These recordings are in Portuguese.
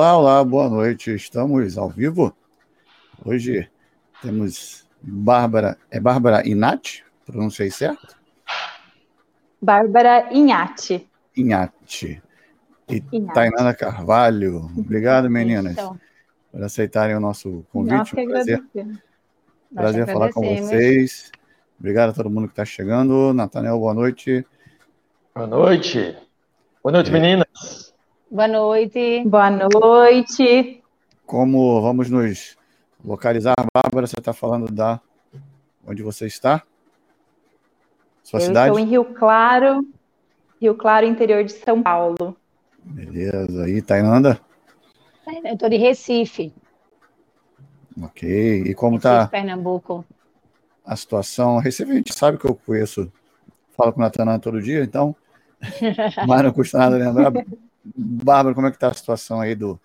Olá, olá, boa noite. Estamos ao vivo. Hoje temos Bárbara. É Bárbara Inati? Pronunciei certo? Bárbara Inhati. Inhati. E. Tainana Carvalho. Obrigado, meninas, então. por aceitarem o nosso convite. Um prazer, prazer falar com vocês. Obrigado a todo mundo que está chegando. Natanel, boa noite. Boa noite. Boa noite, meninas. Boa noite. Boa noite. Como vamos nos localizar, Bárbara, você está falando da onde você está? Sua Eu cidade? estou em Rio Claro, Rio Claro, interior de São Paulo. Beleza. E Tainanda? Eu estou de Recife. Ok. E como está Pernambuco. a situação? Recife, a gente sabe que eu conheço, falo com o Natanan todo dia, então mas não custa nada lembrar. Bárbara, como é que está a situação aí do,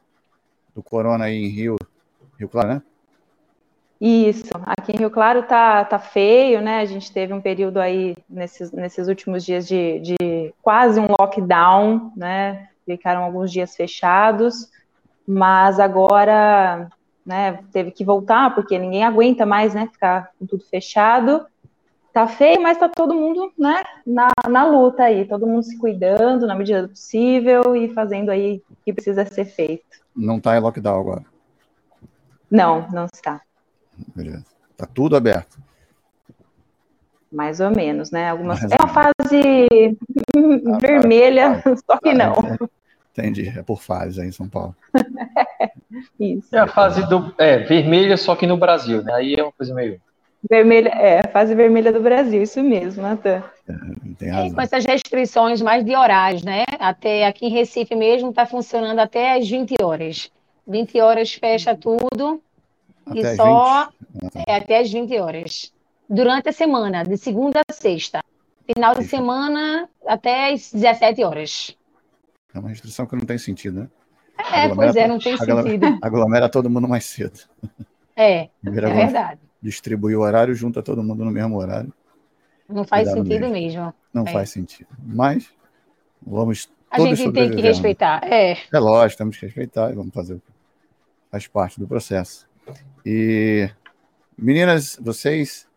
do corona aí em Rio, Rio Claro, né? Isso, aqui em Rio Claro tá, tá feio, né? A gente teve um período aí nesses, nesses últimos dias de, de quase um lockdown, né? Ficaram alguns dias fechados, mas agora, né, teve que voltar, porque ninguém aguenta mais, né, ficar com tudo fechado tá feio, mas tá todo mundo, né, na, na luta aí, todo mundo se cuidando na medida do possível e fazendo aí o que precisa ser feito. Não tá em lockdown agora? Não, não está. Beleza. Tá tudo aberto. Mais ou menos, né? Algumas... É uma fase ah, vermelha, ah, só que não. Entendi, é por fase aí em São Paulo. Isso. É a fase do é, vermelha, só que no Brasil, né? Aí é uma coisa meio Vermelha, é, a fase vermelha do Brasil, isso mesmo, Natan. Tem razão. com essas restrições mais de horários, né? Até aqui em Recife mesmo está funcionando até às 20 horas. 20 horas fecha tudo até e só 20. é até às 20 horas. Durante a semana, de segunda a sexta. Final de semana até às 17 horas. É uma restrição que não tem sentido, né? É, pois é, não tem sentido. Aglomera todo mundo mais cedo. É, é verdade distribuir o horário, junta todo mundo no mesmo horário. Não faz sentido mesmo. mesmo. Não é. faz sentido. Mas vamos A gente tem que respeitar. É. é lógico, temos que respeitar e vamos fazer. Faz parte do processo. E meninas, vocês,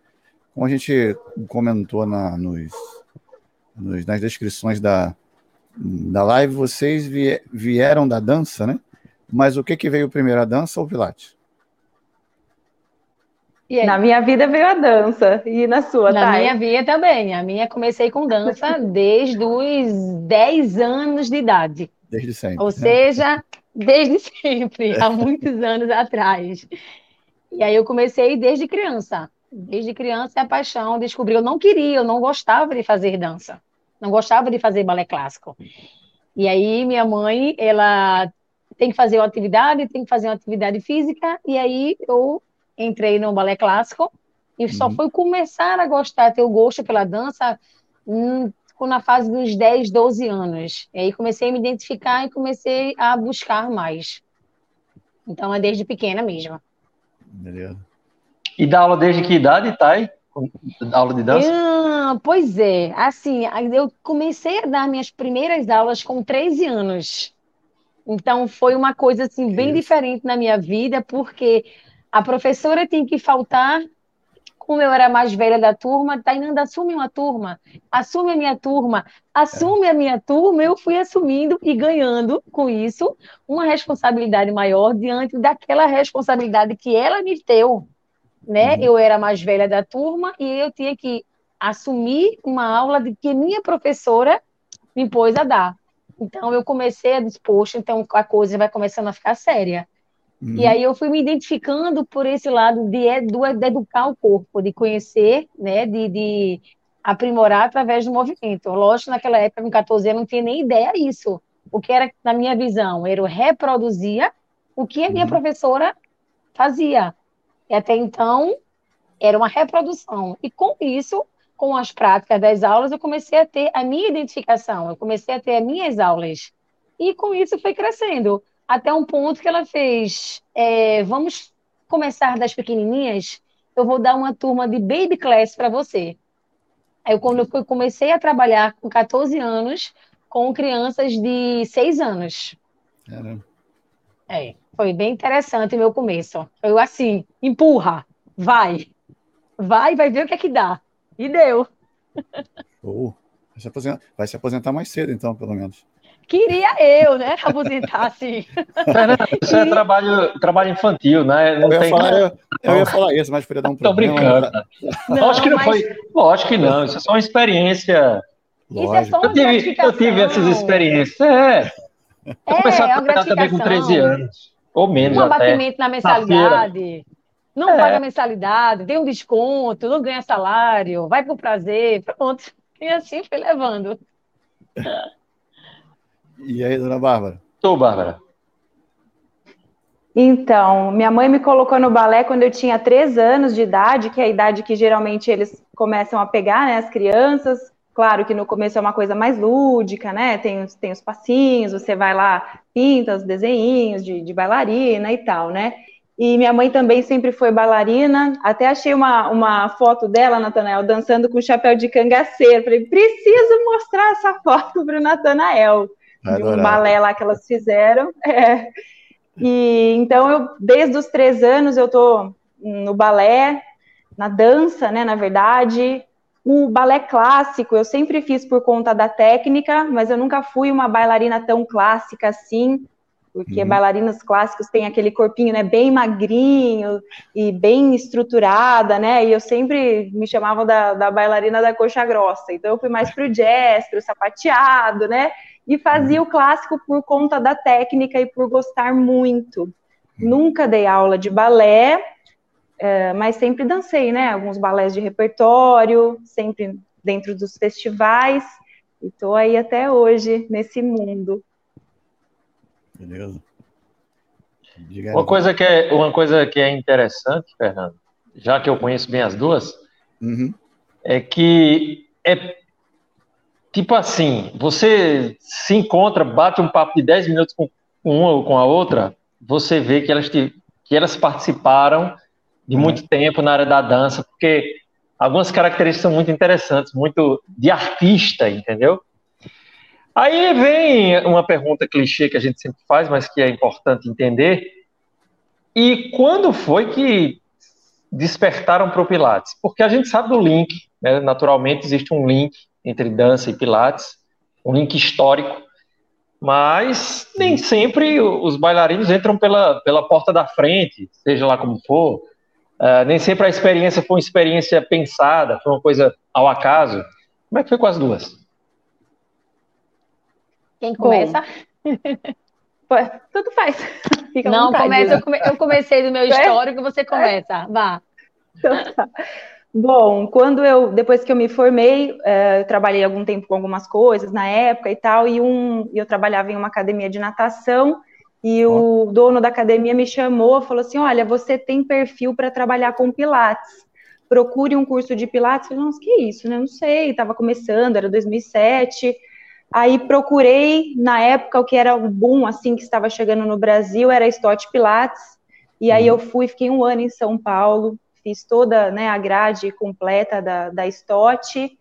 como a gente comentou na, nos, nos, nas descrições da, da live, vocês vieram da dança, né? Mas o que, que veio primeiro, a dança ou o Pilates? Na minha vida veio a dança. E na sua, Na Thay? minha vida também. A minha comecei com dança desde os 10 anos de idade. Desde sempre. Ou né? seja, desde sempre, há muitos anos atrás. E aí eu comecei desde criança. Desde criança é a paixão, descobri. Eu não queria, eu não gostava de fazer dança. Não gostava de fazer balé clássico. E aí minha mãe, ela tem que fazer uma atividade, tem que fazer uma atividade física, e aí eu entrei no balé clássico e uhum. só fui começar a gostar, ter o gosto pela dança hum, na fase dos 10, 12 anos. E aí comecei a me identificar e comecei a buscar mais. Então é desde pequena mesmo. Beleza. E dá aula desde que idade, Thay? Aula de dança? Ah, pois é, assim, eu comecei a dar minhas primeiras aulas com 13 anos. Então foi uma coisa assim bem Isso. diferente na minha vida, porque a professora tem que faltar. Como eu era mais velha da turma, Tainanda, assume uma turma, assume a minha turma, assume a minha turma. Eu fui assumindo e ganhando com isso uma responsabilidade maior diante daquela responsabilidade que ela me deu. Né? Uhum. Eu era mais velha da turma e eu tinha que assumir uma aula de que minha professora me pôs a dar. Então eu comecei a disposto, então a coisa vai começando a ficar séria. Uhum. E aí eu fui me identificando por esse lado de, de educar o corpo, de conhecer, né, de, de aprimorar através do movimento. Lógico, naquela época, com 14 anos, não tinha nem ideia disso. O que era, na minha visão, eu reproduzia o que a minha uhum. professora fazia. E até então, era uma reprodução. E com isso, com as práticas das aulas, eu comecei a ter a minha identificação, eu comecei a ter as minhas aulas. E com isso foi crescendo até um ponto que ela fez: é, vamos começar das pequenininhas, eu vou dar uma turma de baby class para você. Aí, quando eu comecei a trabalhar com 14 anos, com crianças de 6 anos. É, foi bem interessante o meu começo. Eu assim, empurra, vai, vai, vai ver o que é que dá. E deu. Oh, vai, se aposentar, vai se aposentar mais cedo, então, pelo menos. Queria eu, né? Aposentar assim. isso é trabalho, trabalho infantil, né? Não eu, ia falar, eu, eu, ia falar, isso, mas podia dar um problema. Tô brincando. Não, lógico que não mas... foi. Lógico que não, isso é só uma experiência. Isso é só uma eu tive, eu tive essas experiências. É. Eu é, comecei a é trabalhar também com 13 anos. Ou menos. Um até. abatimento na mensalidade. Na não é. paga mensalidade, tem um desconto, não ganha salário, vai por prazer, pronto. E assim foi levando. E aí, dona Bárbara? Tô, Bárbara. Então, minha mãe me colocou no balé quando eu tinha três anos de idade, que é a idade que geralmente eles começam a pegar, né, as crianças. Claro que no começo é uma coisa mais lúdica, né? Tem, tem os passinhos, você vai lá, pinta os desenhinhos de, de bailarina e tal, né? E minha mãe também sempre foi bailarina. Até achei uma, uma foto dela, Natanael, dançando com chapéu de cangaceiro. Falei, preciso mostrar essa foto para o Natanael de um balé lá que elas fizeram. É. E então eu, desde os três anos, eu tô no balé, na dança, né? Na verdade, o balé clássico eu sempre fiz por conta da técnica, mas eu nunca fui uma bailarina tão clássica assim, porque uhum. bailarinas clássicos têm aquele corpinho, né, bem magrinho e bem estruturada, né? E eu sempre me chamavam da, da bailarina da coxa grossa. Então eu fui mais pro jazz, pro sapateado, né? E fazia o clássico por conta da técnica e por gostar muito. Nunca dei aula de balé, é, mas sempre dancei, né? Alguns balés de repertório, sempre dentro dos festivais, e estou aí até hoje nesse mundo. Beleza. Uma coisa, que é, uma coisa que é interessante, Fernando, já que eu conheço bem as duas, uhum. é que é tipo assim, você se encontra, bate um papo de 10 minutos com uma ou com a outra, você vê que elas, te, que elas participaram de uhum. muito tempo na área da dança, porque algumas características são muito interessantes, muito de artista, entendeu? Aí vem uma pergunta clichê que a gente sempre faz, mas que é importante entender. E quando foi que despertaram para o Pilates? Porque a gente sabe do link, né? naturalmente existe um link entre dança e pilates, um link histórico, mas nem sempre os bailarinos entram pela, pela porta da frente, seja lá como for. Uh, nem sempre a experiência foi uma experiência pensada, foi uma coisa ao acaso. Como é que foi com as duas? Quem começa? Tudo faz. Fica Não, começa, eu comecei do meu é? histórico, você começa. Vá. Então, tá. Bom, quando eu, depois que eu me formei, é, eu trabalhei algum tempo com algumas coisas na época e tal, e um, eu trabalhava em uma academia de natação, e o dono da academia me chamou, falou assim, olha, você tem perfil para trabalhar com pilates, procure um curso de pilates. Eu falei, nossa, que isso, né? Não sei, estava começando, era 2007. Aí procurei, na época, o que era o boom, assim, que estava chegando no Brasil, era Stott Pilates, e aí uhum. eu fui, fiquei um ano em São Paulo, fiz toda né, a grade completa da, da STOT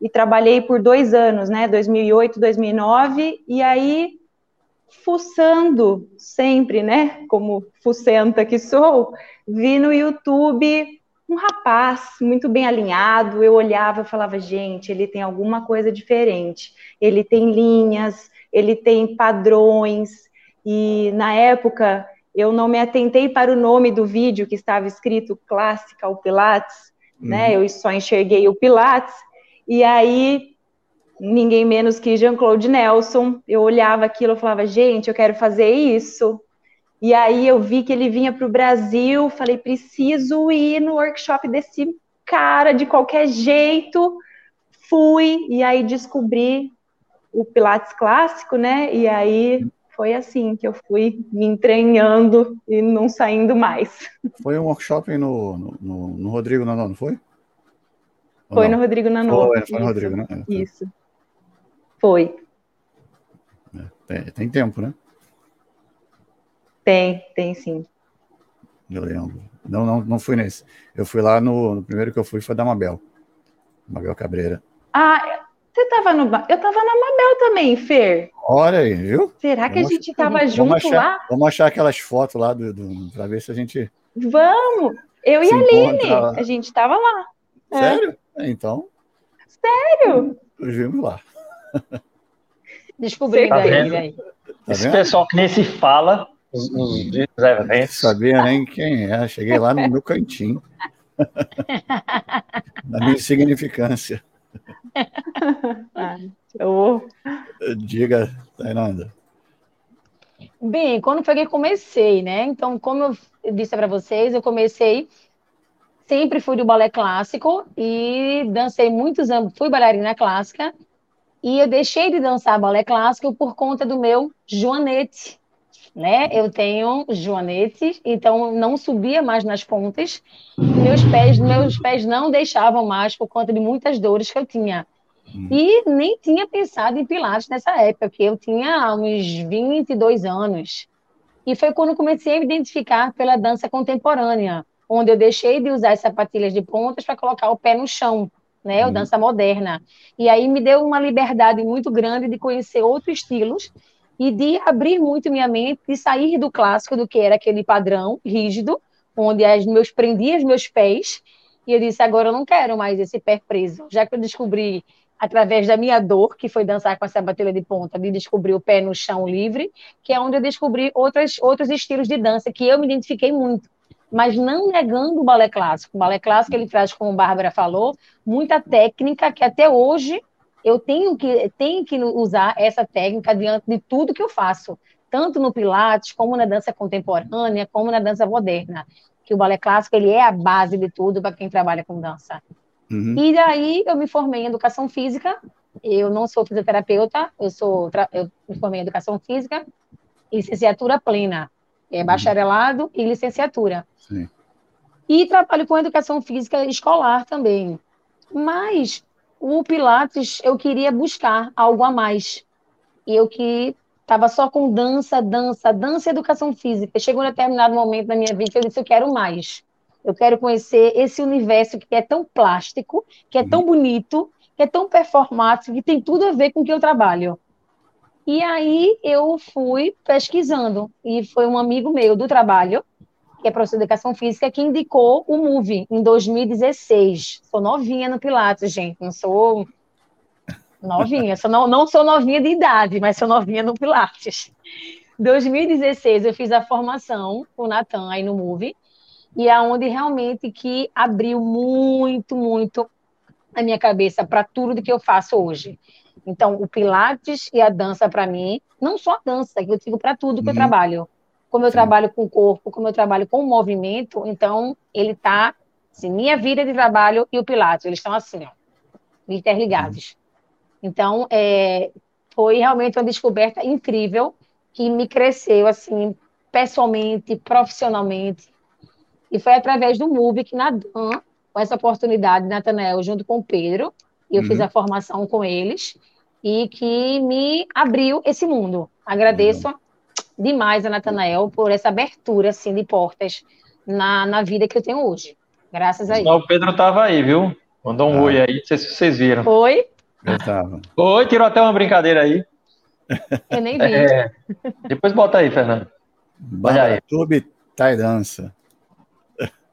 e trabalhei por dois anos, né, 2008, 2009, e aí fuçando sempre, né, como fucenta que sou, vi no YouTube um rapaz muito bem alinhado, eu olhava e falava, gente, ele tem alguma coisa diferente, ele tem linhas, ele tem padrões, e na época eu não me atentei para o nome do vídeo que estava escrito Classical Pilates, né? uhum. né? Eu só enxerguei o Pilates, e aí ninguém menos que Jean-Claude Nelson, eu olhava aquilo e falava, gente, eu quero fazer isso. E aí eu vi que ele vinha para o Brasil, falei, preciso ir no workshop desse cara de qualquer jeito. Fui, e aí descobri o Pilates clássico, né? E aí foi assim que eu fui me entranhando e não saindo mais. Foi um workshop no, no, no Rodrigo Nanô, não foi? Ou foi não? no Rodrigo Nanô. Foi, foi no Rodrigo, né? É, Isso. Foi. É, tem, tem tempo, né? Tem, tem sim. Eu lembro. Não, não, não fui nesse. Eu fui lá no, no primeiro que eu fui foi da Mabel. Mabel Cabreira. Ah, você tava no. Eu tava na Mabel também, Fer. Olha aí, viu? Será que vamos, a gente tava vamos, junto achar, lá? Vamos achar aquelas fotos lá do, do, pra ver se a gente. Vamos! Eu e a Aline, a gente tava lá. Sério? É. Então. Sério? Nós vimos lá. Descobri tá aí, Tá Esse pessoal que nem se fala nos, nos eventos. Sabia nem quem é. Cheguei lá no meu cantinho. Na minha insignificância. eu... Diga, Tainanda. Bem, quando foi que eu comecei, né? Então, como eu disse para vocês, eu comecei sempre fui do balé clássico e dancei muitos anos, fui bailarina clássica e eu deixei de dançar balé clássico por conta do meu joanete, né? Eu tenho joanete, então não subia mais nas pontas. Meus pés, meus pés não deixavam mais por conta de muitas dores que eu tinha. Hum. E nem tinha pensado em pilates nessa época, porque eu tinha uns 22 anos. E foi quando comecei a me identificar pela dança contemporânea, onde eu deixei de usar as sapatilhas de pontas para colocar o pé no chão, né? Hum. dança moderna. E aí me deu uma liberdade muito grande de conhecer outros estilos e de abrir muito minha mente, de sair do clássico, do que era aquele padrão rígido, onde as meus prendia os meus pés, e eu disse, agora eu não quero mais esse pé preso, já que eu descobri através da minha dor, que foi dançar com essa bateria de ponta, de descobrir o pé no chão livre, que é onde eu descobri outras, outros estilos de dança que eu me identifiquei muito, mas não negando o balé clássico. O balé clássico ele traz, como a Bárbara falou, muita técnica que até hoje eu tenho que, tenho que usar essa técnica diante de tudo que eu faço, tanto no Pilates, como na dança contemporânea, como na dança moderna. Que o balé clássico ele é a base de tudo para quem trabalha com dança. Uhum. E daí eu me formei em educação física. Eu não sou fisioterapeuta, eu sou eu me formei em educação física, licenciatura plena, é uhum. bacharelado uhum. e licenciatura. Sim. E trabalho com educação física escolar também. Mas o Pilates eu queria buscar algo a mais. E eu que estava só com dança, dança, dança e educação física. Chegou um determinado momento na minha vida que eu disse: eu quero mais. Eu quero conhecer esse universo que é tão plástico, que é tão bonito, que é tão performático, que tem tudo a ver com o que eu trabalho. E aí eu fui pesquisando, e foi um amigo meu do trabalho que é professor de educação física, que indicou o MOVE em 2016. Sou novinha no Pilates, gente, não sou novinha, sou não, não sou novinha de idade, mas sou novinha no Pilates. 2016 eu fiz a formação com o Natan aí no MOVE, e é onde realmente que abriu muito, muito a minha cabeça para tudo que eu faço hoje. Então, o Pilates e a dança para mim, não só a dança, que eu digo para tudo que uhum. eu trabalho como eu Sim. trabalho com o corpo, como eu trabalho com o movimento, então ele está, assim, minha vida de trabalho e o Pilates, eles estão assim, ó, interligados. Então, é, foi realmente uma descoberta incrível que me cresceu, assim, pessoalmente, profissionalmente, e foi através do MUB que na DAN, com essa oportunidade, Natanael, junto com o Pedro, e eu uhum. fiz a formação com eles, e que me abriu esse mundo. Agradeço uhum demais a Natanael por essa abertura assim, de portas na, na vida que eu tenho hoje. Graças a ele. O Pedro estava aí, viu? Mandou um ah. oi aí, não sei se vocês viram. Oi? Eu tava. Oi, tirou até uma brincadeira aí. Eu nem vi. É, depois bota aí, Fernando. Olha aí. Tube Tai Dança.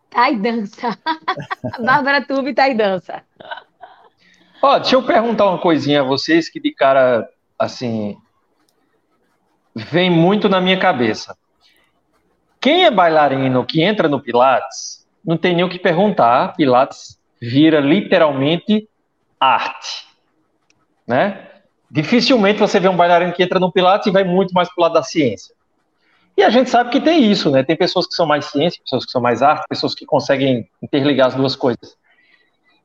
Tai Dança. Bárbara Tube Tai Dança. Ó, deixa eu perguntar uma coisinha a vocês que de cara, assim, vem muito na minha cabeça. Quem é bailarino que entra no Pilates, não tem nem o que perguntar. Pilates vira literalmente arte, né? Dificilmente você vê um bailarino que entra no Pilates e vai muito mais para o lado da ciência. E a gente sabe que tem isso, né? Tem pessoas que são mais ciência, pessoas que são mais arte, pessoas que conseguem interligar as duas coisas.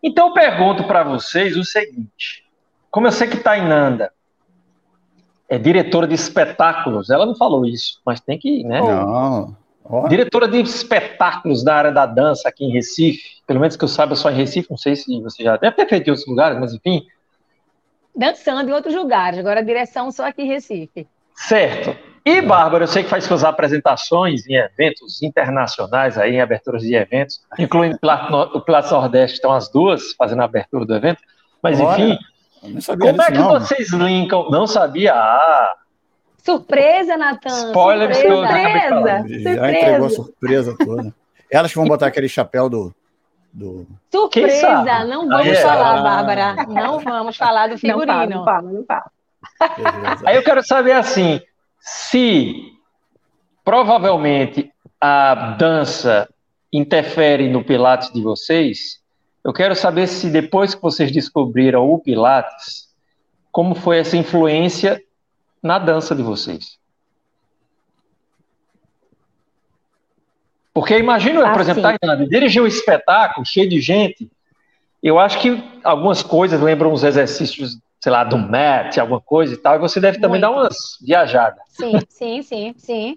Então eu pergunto para vocês o seguinte: como eu sei que Tainanda é diretora de espetáculos. Ela não falou isso, mas tem que, né? Não. Diretora de espetáculos da área da dança aqui em Recife. Pelo menos que eu saiba, só em Recife. Não sei se você já deve ter feito em outros lugares, mas enfim. Dançando em outros lugares. Agora a direção só aqui em Recife. Certo. E, Bárbara, eu sei que faz suas apresentações em eventos internacionais, aí, em aberturas de eventos, incluindo o Pilates Nordeste, estão as duas fazendo a abertura do evento. Mas, enfim, Não sabia Como é que não, vocês linkam? Não sabia? Ah. Surpresa, Natan. Spoiler surpresa. surpresa. Já entregou a surpresa toda. Elas vão botar aquele chapéu do. do... Surpresa! Não vamos ah, é. falar, Bárbara. Não vamos falar do figurino. Não fala, não fala, Aí eu quero saber assim: se provavelmente a dança interfere no Pilates de vocês, eu quero saber se depois que vocês descobriram o Pilates, como foi essa influência na dança de vocês. Porque imagina, ah, por exemplo, Tainana, dirigir um espetáculo cheio de gente, eu acho que algumas coisas lembram os exercícios, sei lá, do Matt, alguma coisa e tal, e você deve também Muito. dar umas viajadas. Sim, sim, sim, sim.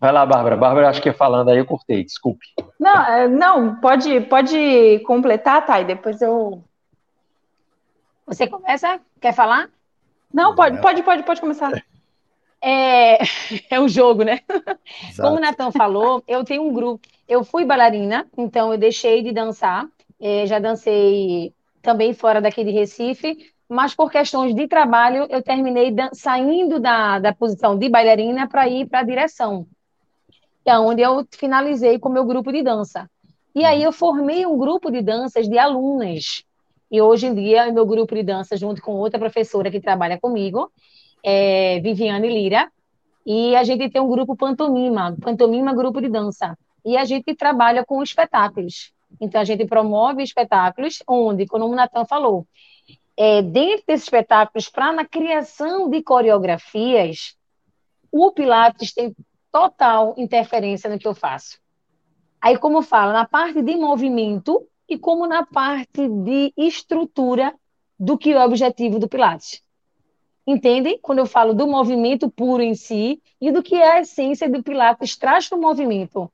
Vai lá, Bárbara. Bárbara, acho que falando aí, eu cortei, desculpe. Não, é, não, pode, pode completar, Thay, depois eu. Você começa? Quer falar? Não, pode, pode, pode, pode começar. É, é um jogo, né? Exato. Como o Natan falou, eu tenho um grupo. Eu fui bailarina, então eu deixei de dançar. É, já dancei também fora daqui de Recife, mas por questões de trabalho eu terminei saindo da, da posição de bailarina para ir para a direção que é onde eu finalizei com o meu grupo de dança. E aí eu formei um grupo de danças de alunas. E hoje em dia, meu grupo de dança, junto com outra professora que trabalha comigo, é Viviane Lira, e a gente tem um grupo Pantomima, Pantomima Grupo de Dança. E a gente trabalha com espetáculos. Então, a gente promove espetáculos onde, como o Natan falou, é, dentro desses espetáculos, para na criação de coreografias, o Pilates tem total interferência no que eu faço. Aí, como falo, na parte de movimento e como na parte de estrutura do que é o objetivo do Pilates. Entendem? Quando eu falo do movimento puro em si e do que é a essência do Pilates traz para o movimento.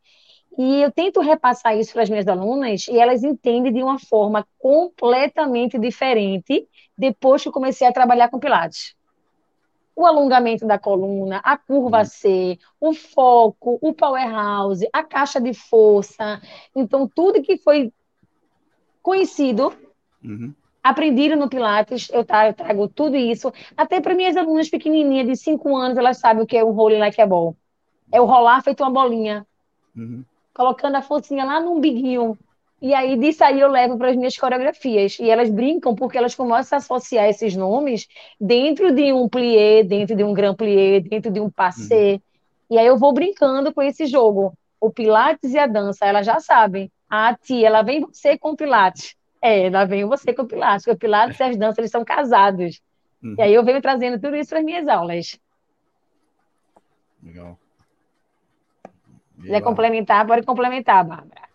E eu tento repassar isso para as minhas alunas e elas entendem de uma forma completamente diferente depois que eu comecei a trabalhar com Pilates o alongamento da coluna, a curva uhum. C, o foco, o powerhouse, a caixa de força. Então, tudo que foi conhecido, uhum. aprendido no Pilates, eu, tá, eu trago tudo isso. Até para minhas alunas pequenininhas de 5 anos, elas sabem o que é o rolling like a ball. É o rolar feito uma bolinha. Uhum. Colocando a forcinha lá no umbiguinho e aí, disso aí, eu levo para as minhas coreografias. E elas brincam porque elas começam a associar esses nomes dentro de um plié, dentro de um grand plié, dentro de um passé. Uhum. E aí eu vou brincando com esse jogo. O Pilates e a dança, elas já sabem. A tia, ela vem você com o Pilates. É, ela vem você com o Pilates. Porque o Pilates e as danças, eles são casados. Uhum. E aí eu venho trazendo tudo isso para as minhas aulas. Legal. Se quiser complementar, pode complementar, Bárbara.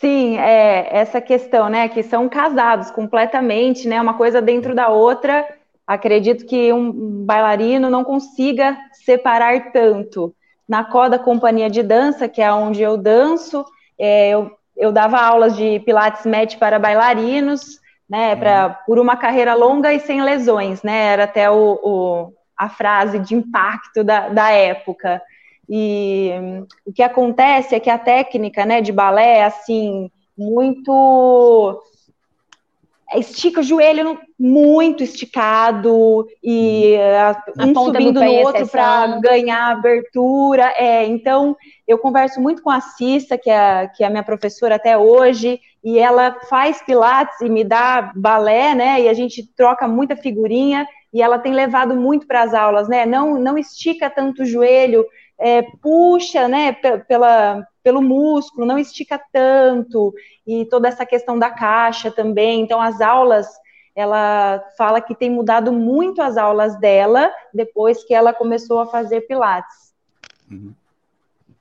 Sim, é, essa questão, né, que são casados completamente, né, uma coisa dentro da outra. Acredito que um bailarino não consiga separar tanto. Na Coda Companhia de Dança, que é onde eu danço, é, eu, eu dava aulas de Pilates Match para bailarinos, né, pra, uhum. por uma carreira longa e sem lesões, né, era até o, o a frase de impacto da, da época. E o que acontece é que a técnica né, de balé é assim, muito. Estica o joelho muito esticado e um subindo no outro para ganhar abertura. É, então, eu converso muito com a Cissa, que é, que é a minha professora até hoje, e ela faz pilates e me dá balé, né? E a gente troca muita figurinha e ela tem levado muito para as aulas, né? Não, não estica tanto o joelho, é, puxa, né, pela, pelo músculo, não estica tanto, e toda essa questão da caixa também. Então, as aulas, ela fala que tem mudado muito as aulas dela depois que ela começou a fazer Pilates. Uhum.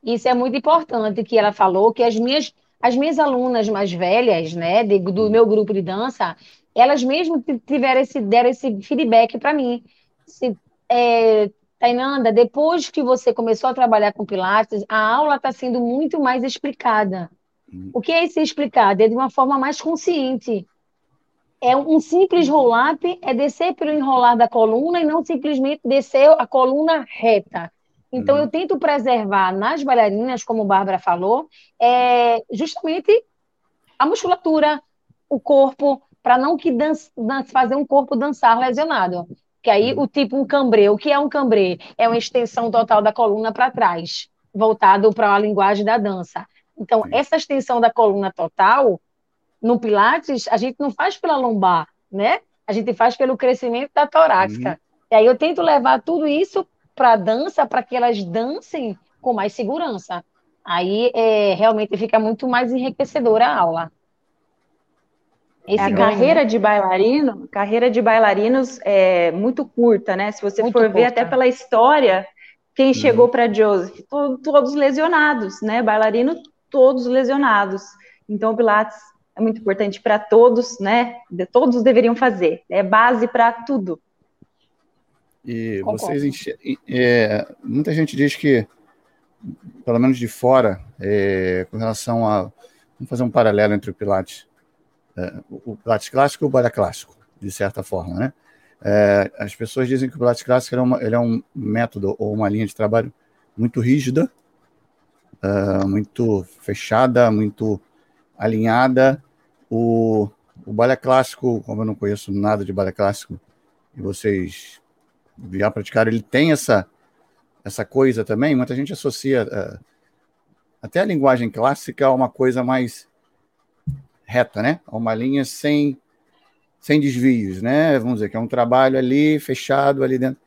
Isso é muito importante que ela falou, que as minhas, as minhas alunas mais velhas, né, de, do meu grupo de dança, elas mesmo tiveram esse, deram esse feedback para mim. Se, é, Tainanda, depois que você começou a trabalhar com Pilates, a aula está sendo muito mais explicada. Uhum. O que é ser explicado? É de uma forma mais consciente. É um simples roll-up, é descer pelo enrolar da coluna e não simplesmente descer a coluna reta. Então, uhum. eu tento preservar nas bailarinas, como a Bárbara falou, é justamente a musculatura, o corpo, para não que fazer um corpo dançar lesionado. Que aí o tipo um cambrê, o que é um cambrê? É uma extensão total da coluna para trás, voltado para a linguagem da dança. Então, essa extensão da coluna total, no Pilates, a gente não faz pela lombar, né? A gente faz pelo crescimento da torácica. Uhum. E aí eu tento levar tudo isso para a dança, para que elas dancem com mais segurança. Aí é, realmente fica muito mais enriquecedora a aula. Esse a carreira de bailarino, carreira de bailarinos é muito curta, né? Se você muito for curta. ver até pela história, quem uhum. chegou para Joseph, todos lesionados, né? Bailarino todos lesionados. Então o Pilates é muito importante para todos, né? Todos deveriam fazer. É base para tudo. E Concordo. vocês é, muita gente diz que, pelo menos de fora, é, com relação a vamos fazer um paralelo entre o Pilates é, o Pilates clássico e o balé clássico, de certa forma, né? É, as pessoas dizem que o Pilates clássico é, uma, ele é um método ou uma linha de trabalho muito rígida, uh, muito fechada, muito alinhada. O, o balé clássico, como eu não conheço nada de balé clássico, e vocês já praticaram, ele tem essa, essa coisa também. Muita gente associa uh, até a linguagem clássica a uma coisa mais reta, né? A uma linha sem, sem desvios, né? Vamos dizer que é um trabalho ali fechado ali dentro.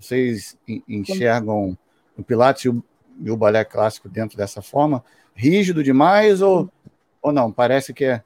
Vocês enxergam o Pilates e o, e o balé clássico dentro dessa forma? Rígido demais ou, ou não? Parece que é.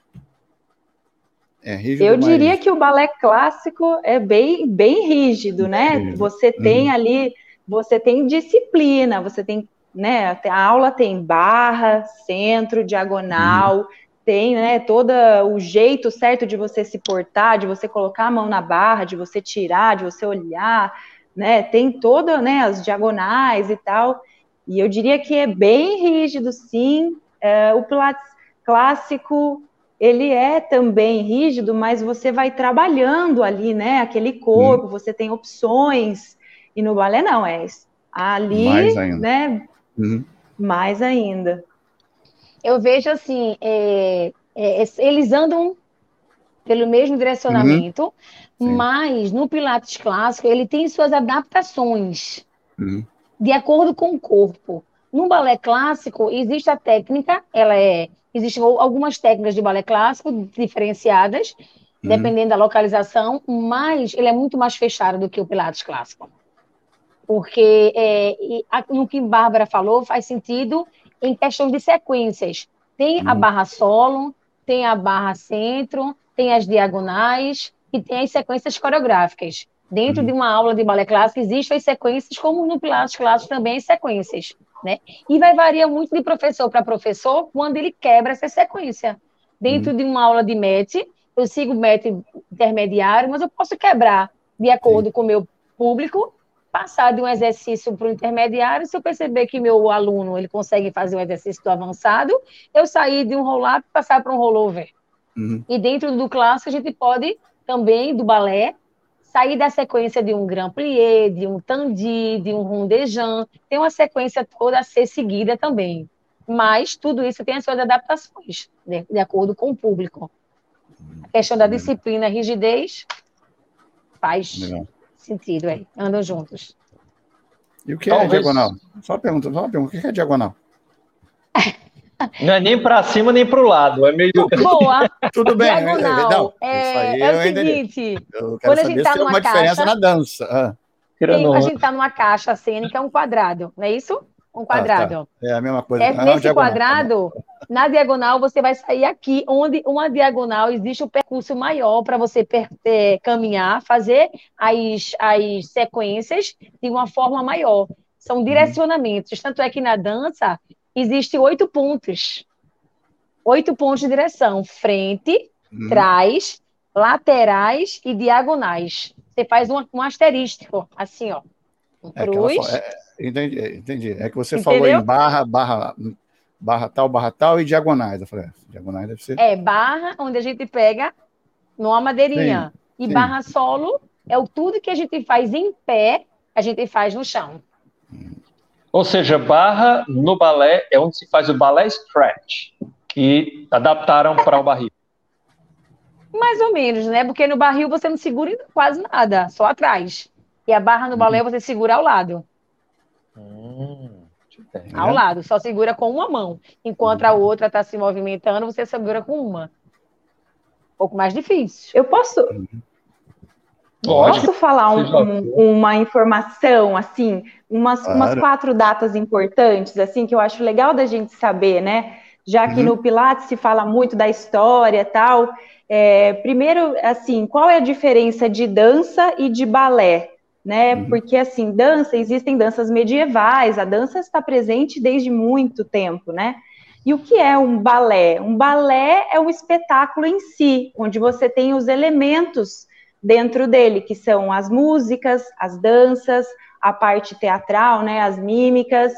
É rígido Eu diria que o balé clássico é bem, bem rígido, né? Rígido. Você tem uhum. ali, você tem disciplina, você tem né? A aula tem barra, centro, diagonal, uhum tem, né, todo o jeito certo de você se portar, de você colocar a mão na barra, de você tirar, de você olhar, né, tem toda, né, as diagonais e tal, e eu diria que é bem rígido, sim, é, o Pilates clássico, ele é também rígido, mas você vai trabalhando ali, né, aquele corpo, uhum. você tem opções, e no balé não, é ali, mais ainda. né, uhum. mais ainda eu vejo assim, é, é, eles andam pelo mesmo direcionamento, uhum. mas no Pilates clássico ele tem suas adaptações uhum. de acordo com o corpo. No balé clássico existe a técnica, ela é existem algumas técnicas de balé clássico diferenciadas, uhum. dependendo da localização, mas ele é muito mais fechado do que o Pilates clássico. Porque é, no que Bárbara falou faz sentido em questão de sequências. Tem a uhum. barra solo, tem a barra centro, tem as diagonais e tem as sequências coreográficas. Dentro uhum. de uma aula de balé clássico existem as sequências, como no Pilates clássico também as sequências, né? E vai variar muito de professor para professor quando ele quebra essa sequência. Dentro uhum. de uma aula de MET, eu sigo o MET intermediário, mas eu posso quebrar de acordo Sim. com o meu público passar de um exercício para o intermediário, se eu perceber que meu aluno ele consegue fazer um exercício do avançado, eu sair de um roll-up e passar para um rollover. Uhum. E dentro do clássico, a gente pode também, do balé, sair da sequência de um grand plié, de um tandi, de um rondejant, tem uma sequência toda a ser seguida também. Mas tudo isso tem as suas adaptações, né, de acordo com o público. A questão da disciplina, rigidez, faz Legal sentido, é. Andam juntos. E o que é Talvez... é diagonal? Só uma pergunta, só uma pergunta. O que é diagonal? Não é nem para cima nem para o lado, é meio. Boa. Tudo bem. Diagonal. Não, é, é o seguinte. Quando a gente está numa uma caixa, diferença na dança. Ah. Tem, a gente está numa caixa cênica, é um quadrado, não é isso? Um quadrado. Ah, tá. É a mesma coisa. É, ah, nesse quadrado, na diagonal, você vai sair aqui, onde uma diagonal existe o um percurso maior para você é, caminhar, fazer as, as sequências de uma forma maior. São uhum. direcionamentos. Tanto é que na dança existe oito pontos. Oito pontos de direção: frente, uhum. trás, laterais e diagonais. Você faz um, um asterístico, assim, ó. Um é cruz. É, entendi, entendi. É que você Entendeu? falou em barra, barra, barra tal, barra tal e diagonais. Eu falei, é, diagonais deve ser. É, barra, onde a gente pega numa madeirinha. Sim, e sim. barra solo é o tudo que a gente faz em pé, a gente faz no chão. Ou seja, barra no balé é onde se faz o balé stretch, que adaptaram para o barril. Mais ou menos, né? Porque no barril você não segura quase nada, só atrás. E a barra no balé você segura ao lado. Hum, ao lado, só segura com uma mão. Enquanto a outra está se movimentando, você segura com uma. Um pouco mais difícil. Eu posso. Posso falar um, um, uma informação, assim, umas, claro. umas quatro datas importantes, assim, que eu acho legal da gente saber, né? Já que uhum. no Pilates se fala muito da história tal. É, primeiro, assim, qual é a diferença de dança e de balé? Né? Uhum. Porque, assim, dança, existem danças medievais, a dança está presente desde muito tempo, né? E o que é um balé? Um balé é um espetáculo em si, onde você tem os elementos dentro dele, que são as músicas, as danças, a parte teatral, né, as mímicas.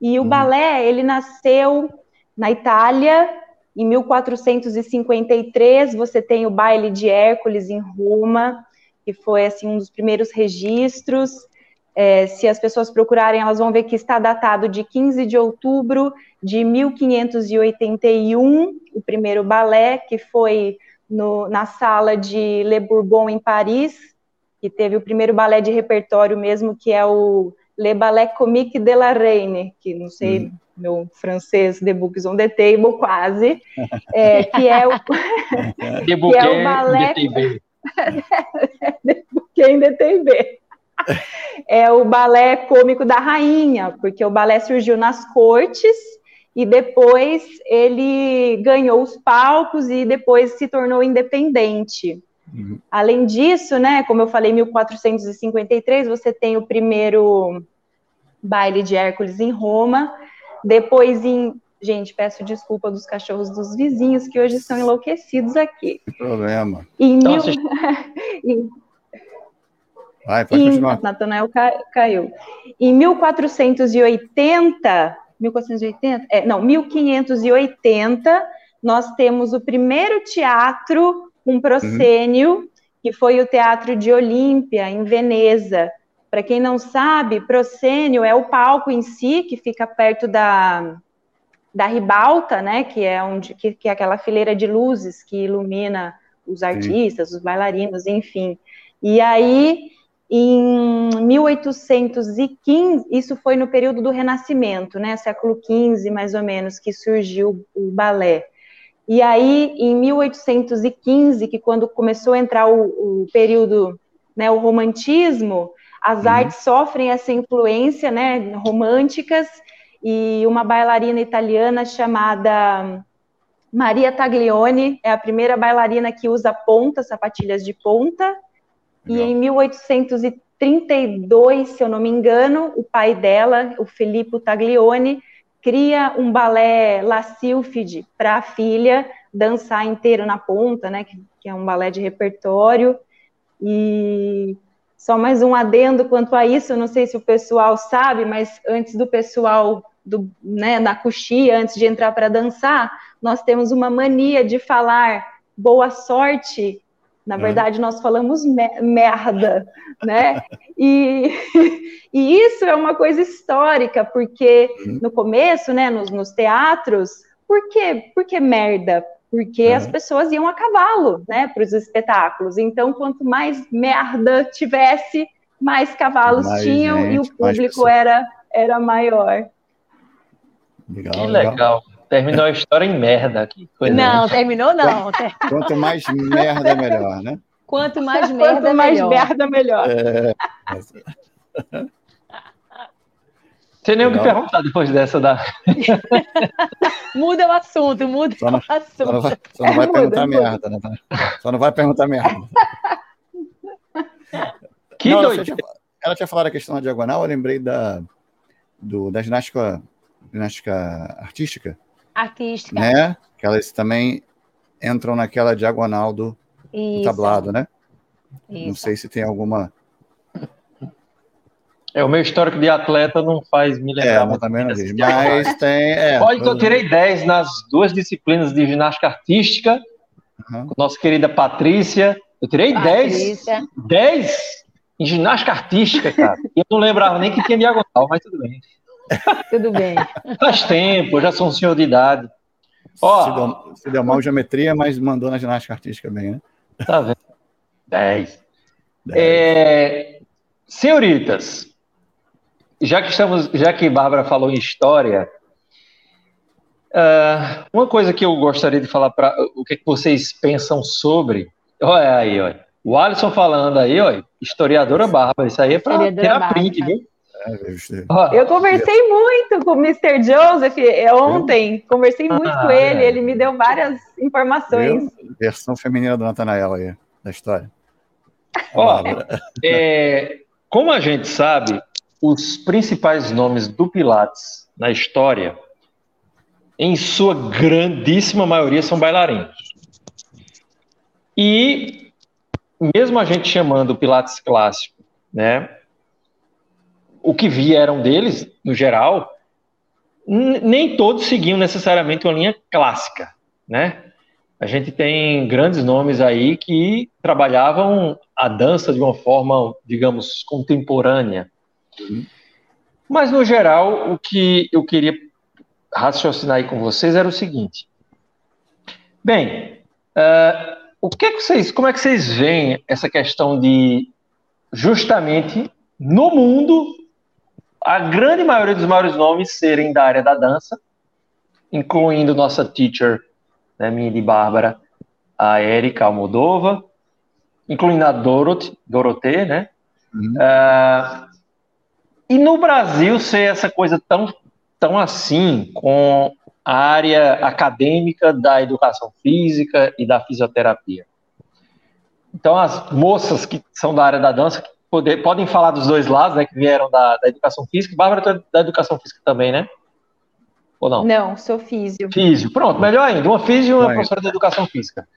E o uhum. balé, ele nasceu na Itália em 1453. Você tem o baile de Hércules em Roma, que foi assim um dos primeiros registros. É, se as pessoas procurarem, elas vão ver que está datado de 15 de outubro de 1581, o primeiro balé, que foi no, na sala de Le Bourbon, em Paris, que teve o primeiro balé de repertório mesmo, que é o Le Ballet Comique de la Reine, que não sei, hum. meu francês, The Books on the Table, quase, é, que é o, que é o balé... The Bouquet de TV. É o balé cômico da rainha, porque o balé surgiu nas cortes e depois ele ganhou os palcos e depois se tornou independente. Uhum. Além disso, né, como eu falei, em 1453 você tem o primeiro baile de Hércules em Roma, depois em Gente, peço desculpa dos cachorros dos vizinhos que hoje estão enlouquecidos aqui. Sem problema. Em então, mil... Vai, pode em... continuar. Natanael caiu. Em 1480, 1480? É, não, 1580, nós temos o primeiro teatro com proscênio, uhum. que foi o Teatro de Olímpia, em Veneza. Para quem não sabe, proscênio é o palco em si, que fica perto da, da ribalta, né, que é onde que, que, é aquela fileira de luzes que ilumina os artistas, Sim. os bailarinos, enfim. E aí em 1815, isso foi no período do Renascimento, né, século XV mais ou menos, que surgiu o balé. E aí, em 1815, que quando começou a entrar o, o período, né, o romantismo, as uhum. artes sofrem essa influência, né, românticas, e uma bailarina italiana chamada Maria Taglioni é a primeira bailarina que usa ponta, sapatilhas de ponta, Legal. E em 1832, se eu não me engano, o pai dela, o Filippo Taglioni, cria um balé La Sylphide para a filha dançar inteiro na ponta, né, que, que, é um balé de repertório. E só mais um adendo quanto a isso, eu não sei se o pessoal sabe, mas antes do pessoal do, né, na coxia, antes de entrar para dançar, nós temos uma mania de falar boa sorte na é. verdade, nós falamos merda, né? E, e, isso é uma coisa histórica, porque uhum. no começo, né, nos, nos teatros, por quê? Por que merda? Porque as pessoas iam a cavalo, né, para os espetáculos. Então, quanto mais merda tivesse, mais cavalos mais tinham gente, e o público era, era maior. Legal, que legal. legal. Terminou a história em merda aqui. Não, né? terminou não. Quanto mais merda, melhor, né? Quanto mais merda, Quanto mais melhor. merda, melhor. É... Tem nem o que perguntar depois dessa da. muda o assunto, muda só não, o assunto. Só não vai, só não vai muda, perguntar muda. merda, né? Só não vai perguntar merda. Que não, doido. Ela tinha, ela tinha falado a questão da diagonal, eu lembrei da, do, da ginástica, ginástica artística artística. Né? Que elas também entram naquela diagonal do, do tablado, né? Isso. Não sei se tem alguma. É, o meu histórico de atleta não faz me lembrar. É, mas também não diz. Mas tem. É, Olha que eu tirei 10 nas duas disciplinas de ginástica artística, uhum. com nossa querida Patrícia. Eu tirei Patrícia. 10. 10 em ginástica artística, cara. Eu não lembrava nem que tinha diagonal, mas tudo bem. Tudo bem. Faz tempo, já sou um senhor de idade. Ó, se, deu, se deu mal geometria, mas mandou na ginástica artística bem, né? Tá vendo? 10. É, senhoritas, já que estamos, já que Bárbara falou em história, uh, uma coisa que eu gostaria de falar para o que, que vocês pensam sobre. Olha aí, olha. O Alisson falando aí, olha, historiadora Bárbara, isso aí é para tirar print, viu? É, eu conversei muito com o Mr. Joseph é, ontem, conversei muito ah, com ele, é. ele me deu várias informações. Versão feminina do Natanael aí, da história. Ó, é, como a gente sabe, os principais nomes do Pilates na história, em sua grandíssima maioria, são bailarinos. E mesmo a gente chamando o Pilates clássico, né, o que vieram deles, no geral, nem todos seguiam necessariamente uma linha clássica, né? A gente tem grandes nomes aí que trabalhavam a dança de uma forma, digamos, contemporânea. Uhum. Mas, no geral, o que eu queria raciocinar aí com vocês era o seguinte. Bem, uh, o que, é que vocês, como é que vocês veem essa questão de, justamente, no mundo, a grande maioria dos maiores nomes serem da área da dança, incluindo nossa teacher, né, minha de Bárbara, a Erika Almodova, incluindo a Dorothy, Dorotê, né? Uhum. Uh, e no Brasil ser essa coisa tão, tão assim, com a área acadêmica da educação física e da fisioterapia. Então, as moças que são da área da dança poder, podem falar dos dois lados, né, que vieram da, da educação física. Bárbara, tu é da educação física também, né? Ou não? Não, sou físio. Físio, pronto, melhor ainda. Uma físio e uma professora de educação física.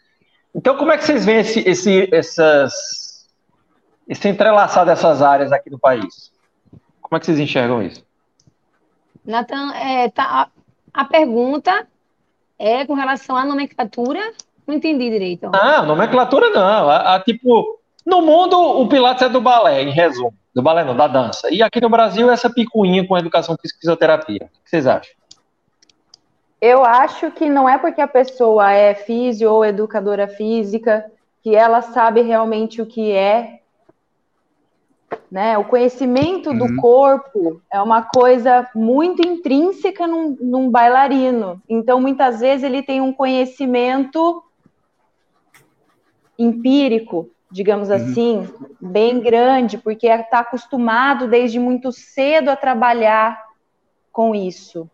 Então, como é que vocês veem esse, esse, essas, esse entrelaçar dessas áreas aqui no país? Como é que vocês enxergam isso? Natan, é, tá, a, a pergunta é com relação à nomenclatura? Não entendi direito. Ah, nomenclatura não. A, a, tipo, no mundo, o Pilates é do balé, em resumo. Do balé não, da dança. E aqui no Brasil, essa picuinha com educação física e fisioterapia. O que vocês acham? Eu acho que não é porque a pessoa é físio ou educadora física que ela sabe realmente o que é. Né? O conhecimento uhum. do corpo é uma coisa muito intrínseca num, num bailarino. Então, muitas vezes, ele tem um conhecimento empírico, digamos uhum. assim, bem grande, porque está acostumado desde muito cedo a trabalhar com isso,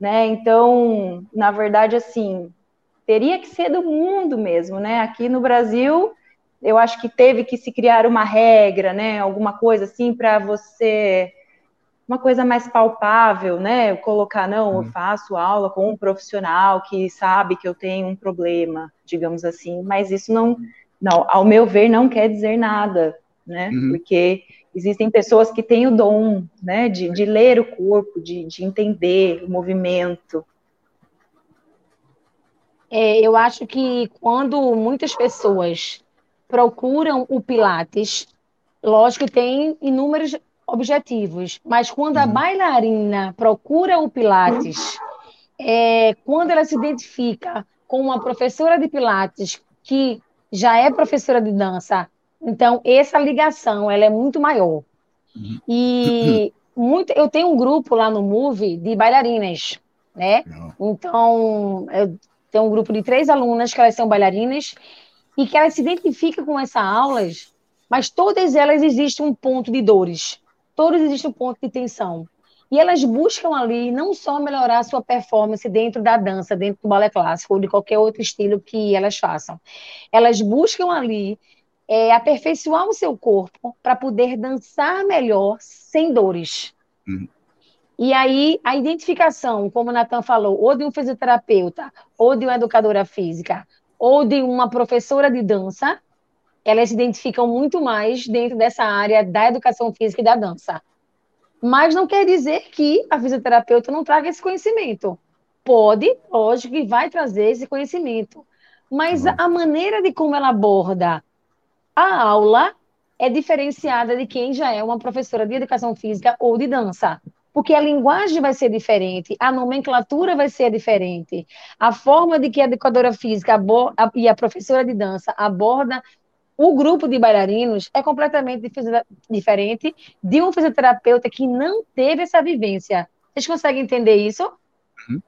né? Então, na verdade, assim, teria que ser do mundo mesmo, né? Aqui no Brasil, eu acho que teve que se criar uma regra, né? Alguma coisa assim para você uma coisa mais palpável, né? Colocar, não, eu uhum. faço aula com um profissional que sabe que eu tenho um problema, digamos assim, mas isso não não, ao meu ver, não quer dizer nada, né? Uhum. Porque existem pessoas que têm o dom, né, de, de ler o corpo, de, de entender o movimento. É, eu acho que quando muitas pessoas procuram o Pilates, lógico que tem inúmeros objetivos, mas quando a uhum. bailarina procura o Pilates, é, quando ela se identifica com uma professora de Pilates que já é professora de dança, então essa ligação ela é muito maior. Uhum. E muito, eu tenho um grupo lá no Move de bailarinas, né? Então eu tenho um grupo de três alunas que elas são bailarinas e que elas se identificam com essas aulas, mas todas elas existem um ponto de dores, todas existem um ponto de tensão. E elas buscam ali não só melhorar a sua performance dentro da dança, dentro do balé clássico ou de qualquer outro estilo que elas façam. Elas buscam ali é, aperfeiçoar o seu corpo para poder dançar melhor sem dores. Uhum. E aí, a identificação, como o Natan falou, ou de um fisioterapeuta, ou de uma educadora física, ou de uma professora de dança, elas se identificam muito mais dentro dessa área da educação física e da dança. Mas não quer dizer que a fisioterapeuta não traga esse conhecimento. Pode, lógico que vai trazer esse conhecimento. Mas uhum. a maneira de como ela aborda a aula é diferenciada de quem já é uma professora de educação física ou de dança. Porque a linguagem vai ser diferente, a nomenclatura vai ser diferente, a forma de que a educadora física e a professora de dança aborda o grupo de bailarinos é completamente diferente de um fisioterapeuta que não teve essa vivência. Vocês conseguem entender isso? Uhum.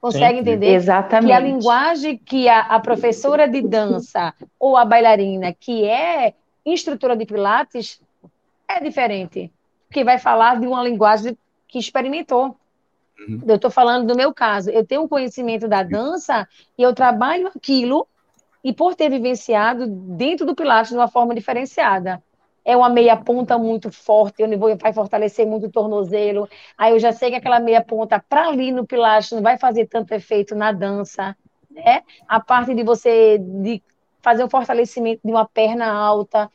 Consegue Sim, entender? Exatamente. Que a linguagem que a, a, professora de dança ou a bailarina, que é instrutora de Pilates, é diferente. Porque vai falar de uma linguagem que experimentou. Uhum. Eu estou falando do meu caso. Eu tenho um conhecimento da dança e eu trabalho aquilo, e por ter vivenciado dentro do Pilates de uma forma diferenciada é uma meia ponta muito forte, onde vai fortalecer muito o tornozelo. Aí eu já sei que aquela meia ponta para ali no pilates não vai fazer tanto efeito na dança, né? A parte de você de fazer um fortalecimento de uma perna alta,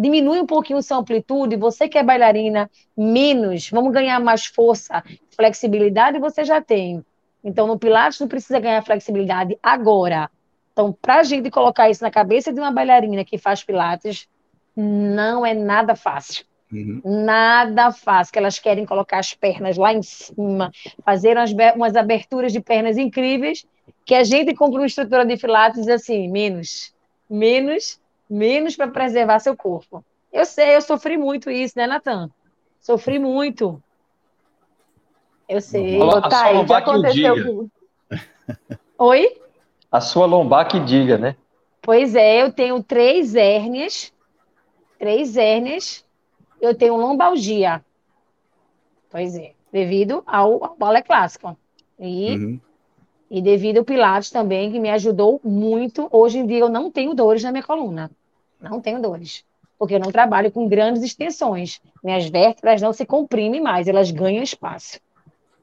diminui um pouquinho sua amplitude, você que é bailarina, menos, vamos ganhar mais força, flexibilidade você já tem. Então, no Pilates não precisa ganhar flexibilidade agora. Então, para a gente colocar isso na cabeça de uma bailarina que faz Pilates, não é nada fácil. Uhum. Nada fácil, que elas querem colocar as pernas lá em cima, fazer umas, umas aberturas de pernas incríveis, que a gente compra uma estrutura de Pilates assim, menos, menos, menos para preservar seu corpo. Eu sei, eu sofri muito isso, né, Natan? Sofri muito. Eu sei. A, a tá, sua já aconteceu. Oi? A sua lombar que diga, né? Pois é, eu tenho três hérnias três hérnias, eu tenho lombalgia. Pois é, devido ao, ao balé clássico. E, uhum. E devido ao Pilates também, que me ajudou muito. Hoje em dia eu não tenho dores na minha coluna. Não tenho dores. Porque eu não trabalho com grandes extensões. Minhas vértebras não se comprimem mais, elas ganham espaço.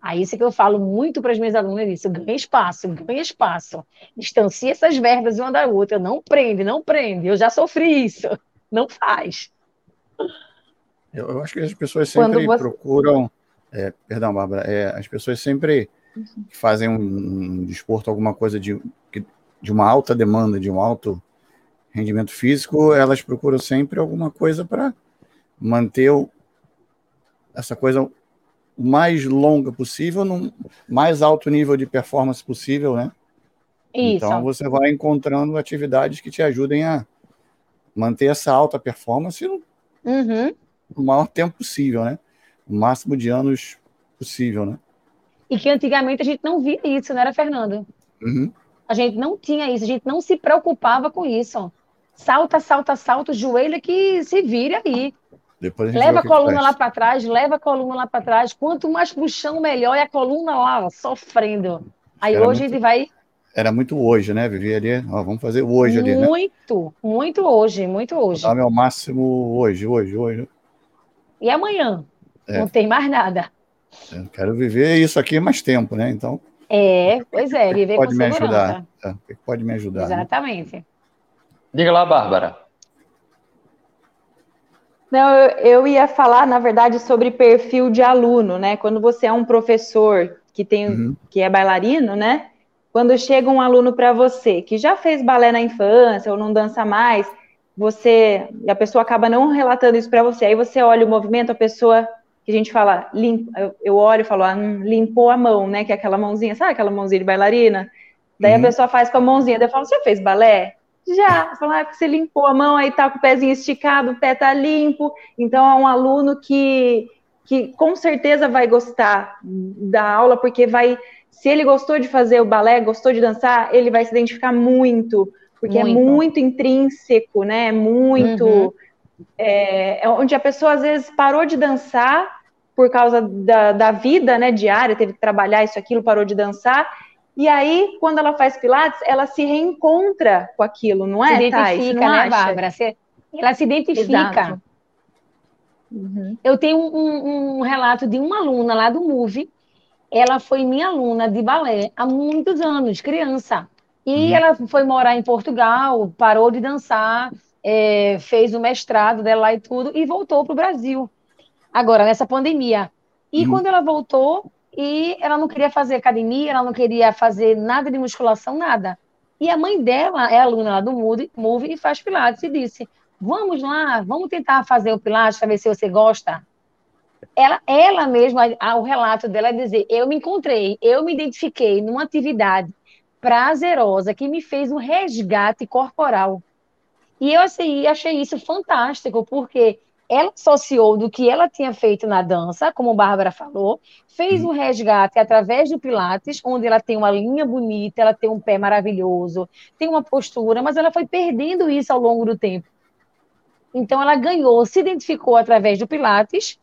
Aí isso que eu falo muito para as minhas alunas isso, ganha espaço, ganha espaço. Distancia essas vértebras uma da outra, não prende, não prende. Eu já sofri isso não faz. Eu, eu acho que as pessoas sempre você... procuram. É, perdão, Bárbara, é, as pessoas sempre uhum. fazem um, um, desporto, alguma coisa de, de uma alta demanda, de um alto rendimento físico, elas procuram sempre alguma coisa para manter o, essa coisa o mais longa possível, no mais alto nível de performance possível, né? Isso. Então você vai encontrando atividades que te ajudem a manter essa alta performance no, uhum. no maior tempo possível, né? O máximo de anos possível, né? E que antigamente a gente não via isso, não era, Fernando? Uhum. A gente não tinha isso, a gente não se preocupava com isso. Salta, salta, salta, o joelho é que se vira aí. Depois a leva a coluna lá para trás, leva a coluna lá para trás. Quanto mais puxão, melhor. E a coluna lá, sofrendo. Aí Era hoje muito... ele vai era muito hoje, né? Vivia ali, ó, vamos fazer hoje ali, né? Muito, muito hoje, muito hoje. Dar meu máximo hoje, hoje, hoje. E amanhã? É. Não tem mais nada. Eu quero viver isso aqui mais tempo, né? Então. É, pois é, viver pode com me ajudar. É, pode me ajudar. Né? Exatamente. Né? Diga lá, Bárbara. Não, eu, eu ia falar, na verdade, sobre perfil de aluno, né? Quando você é um professor que tem, uhum. que é bailarino, né? quando chega um aluno para você que já fez balé na infância ou não dança mais, você, a pessoa acaba não relatando isso para você. Aí você olha o movimento, a pessoa que a gente fala, limpa, eu, olho e falo, ah, hum, limpou a mão, né? Que é aquela mãozinha, sabe aquela mãozinha de bailarina? Daí uhum. a pessoa faz com a mãozinha, daí eu falo, você fez balé? Já. Eu falo, ah, você limpou a mão, aí tá com o pezinho esticado, o pé tá limpo. Então é um aluno que, que com certeza vai gostar da aula, porque vai se ele gostou de fazer o balé, gostou de dançar, ele vai se identificar muito, porque é muito. é muito intrínseco, né? É muito. Uhum. É, é, onde a pessoa às vezes parou de dançar por causa da, da vida né, diária, teve que trabalhar isso, aquilo, parou de dançar. E aí, quando ela faz Pilates, ela se reencontra com aquilo, não é? Se identifica, né, acha? Bárbara? Ela se identifica. Uhum. Eu tenho um, um, relato de uma aluna lá do MOVE, ela foi minha aluna de balé há muitos anos, criança. E uhum. ela foi morar em Portugal, parou de dançar, é, fez o mestrado dela lá e tudo, e voltou para o Brasil. Agora, nessa pandemia. E uhum. quando ela voltou, e ela não queria fazer academia, ela não queria fazer nada de musculação, nada. E a mãe dela é aluna lá do Move, Move e faz Pilates, e disse: Vamos lá, vamos tentar fazer o Pilates para ver se você gosta. ela, ela mesma, o relato dela é dizer: eu me encontrei, eu me identifiquei numa atividade prazerosa que me fez um resgate corporal. E eu assim, achei isso fantástico, porque ela associou do que ela tinha feito na dança, como a Bárbara falou, fez um resgate através do Pilates, onde ela tem uma linha bonita, ela tem um pé maravilhoso, tem uma postura, mas ela foi perdendo isso ao longo do tempo. Então ela ganhou, se identificou através do Pilates,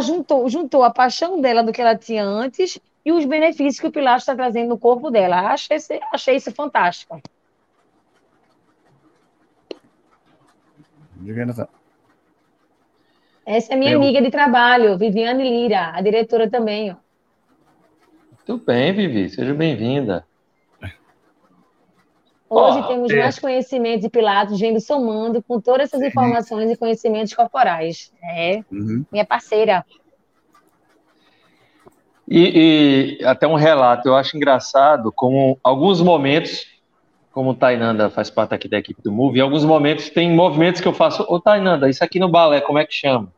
juntou, juntou a paixão dela do que ela tinha antes e os benefícios que o Pilates está trazendo no corpo dela. Achei, achei isso fantástico. Diga, essa é minha Eu... amiga de trabalho, Viviane Lira, a diretora também. Ó. Muito bem, Vivi, seja bem-vinda. Hoje oh, temos é... mais conhecimentos de Pilatos vindo somando com todas essas informações e conhecimentos corporais. É, uhum. minha parceira. E, e, até um relato, eu acho engraçado como alguns momentos, como o Tainanda faz parte aqui da equipe do Move, em alguns momentos tem movimentos que eu faço, ô Tainanda, isso aqui no balé, como é que chama?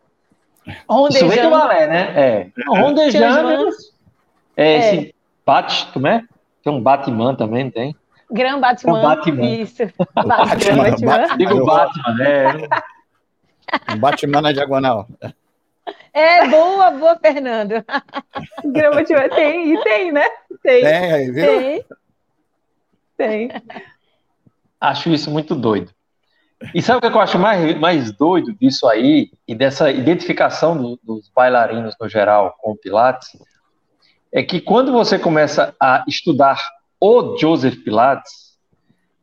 Rondejando. Isso vem do balé, né? É. Rondejando. É, é, esse bate, como é? Tem um Batman também, não tem? Gran Batman. Batman. Isso. Batman. Batman. Digo Batman, é. Um Batman na diagonal. É, boa, boa, Fernando. Gran Batman tem, e tem, né? Tem. Tem, aí, viu? Tem. Tem. Acho isso muito doido. E sabe o que eu acho mais, mais doido disso aí, e dessa identificação do, dos bailarinos no geral com o Pilates? É que quando você começa a estudar o Joseph Pilates,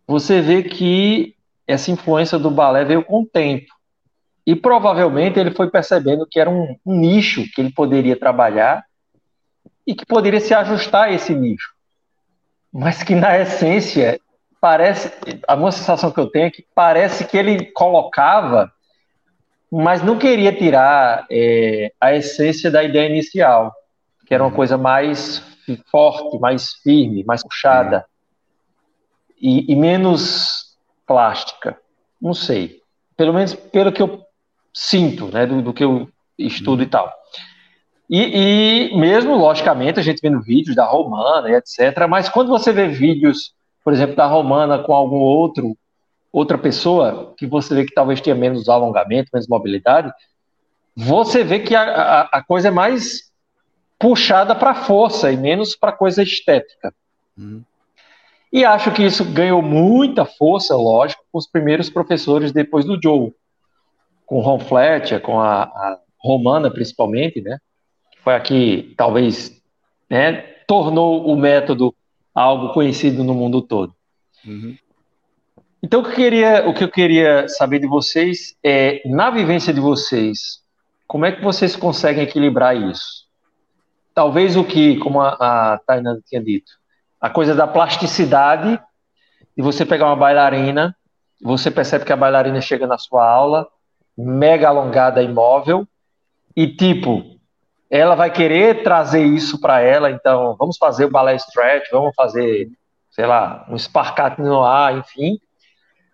você vê que essa influência do balé veio com o tempo. E provavelmente ele foi percebendo que era um nicho que ele poderia trabalhar e que poderia se ajustar a esse nicho. Mas que na essência parece, a minha sensação que eu tenho é que parece que ele colocava, mas não queria tirar é, a essência da ideia inicial, que era uma uhum. coisa mais forte, mais firme, mais puxada e, e menos plástica. Não sei. Pelo menos pelo que eu sinto, né, do, do que eu estudo e uhum. tal. E, e, mesmo, logicamente, a gente vendo vídeos da Romana e etc., mas quando você vê vídeos por exemplo, da romana com algum outro outra pessoa que você vê que talvez tenha menos alongamento, menos mobilidade, você vê que a, a, a coisa é mais puxada para força e menos para coisa estética. Uhum. E acho que isso ganhou muita força, lógico, com os primeiros professores depois do Joe, com o Ron Fletcher, com a, a Romana principalmente, né? Que foi aqui, talvez, né, tornou o método algo conhecido no mundo todo. Uhum. Então, o que, eu queria, o que eu queria saber de vocês é, na vivência de vocês, como é que vocês conseguem equilibrar isso? Talvez o que, como a, a tinha dito, a coisa da plasticidade, de você pegar uma bailarina, você percebe que a bailarina chega na sua aula, mega alongada, imóvel, e tipo, ela vai querer trazer isso para ela, então vamos fazer o balé stretch, vamos fazer, sei lá, um sparkat no ar, enfim.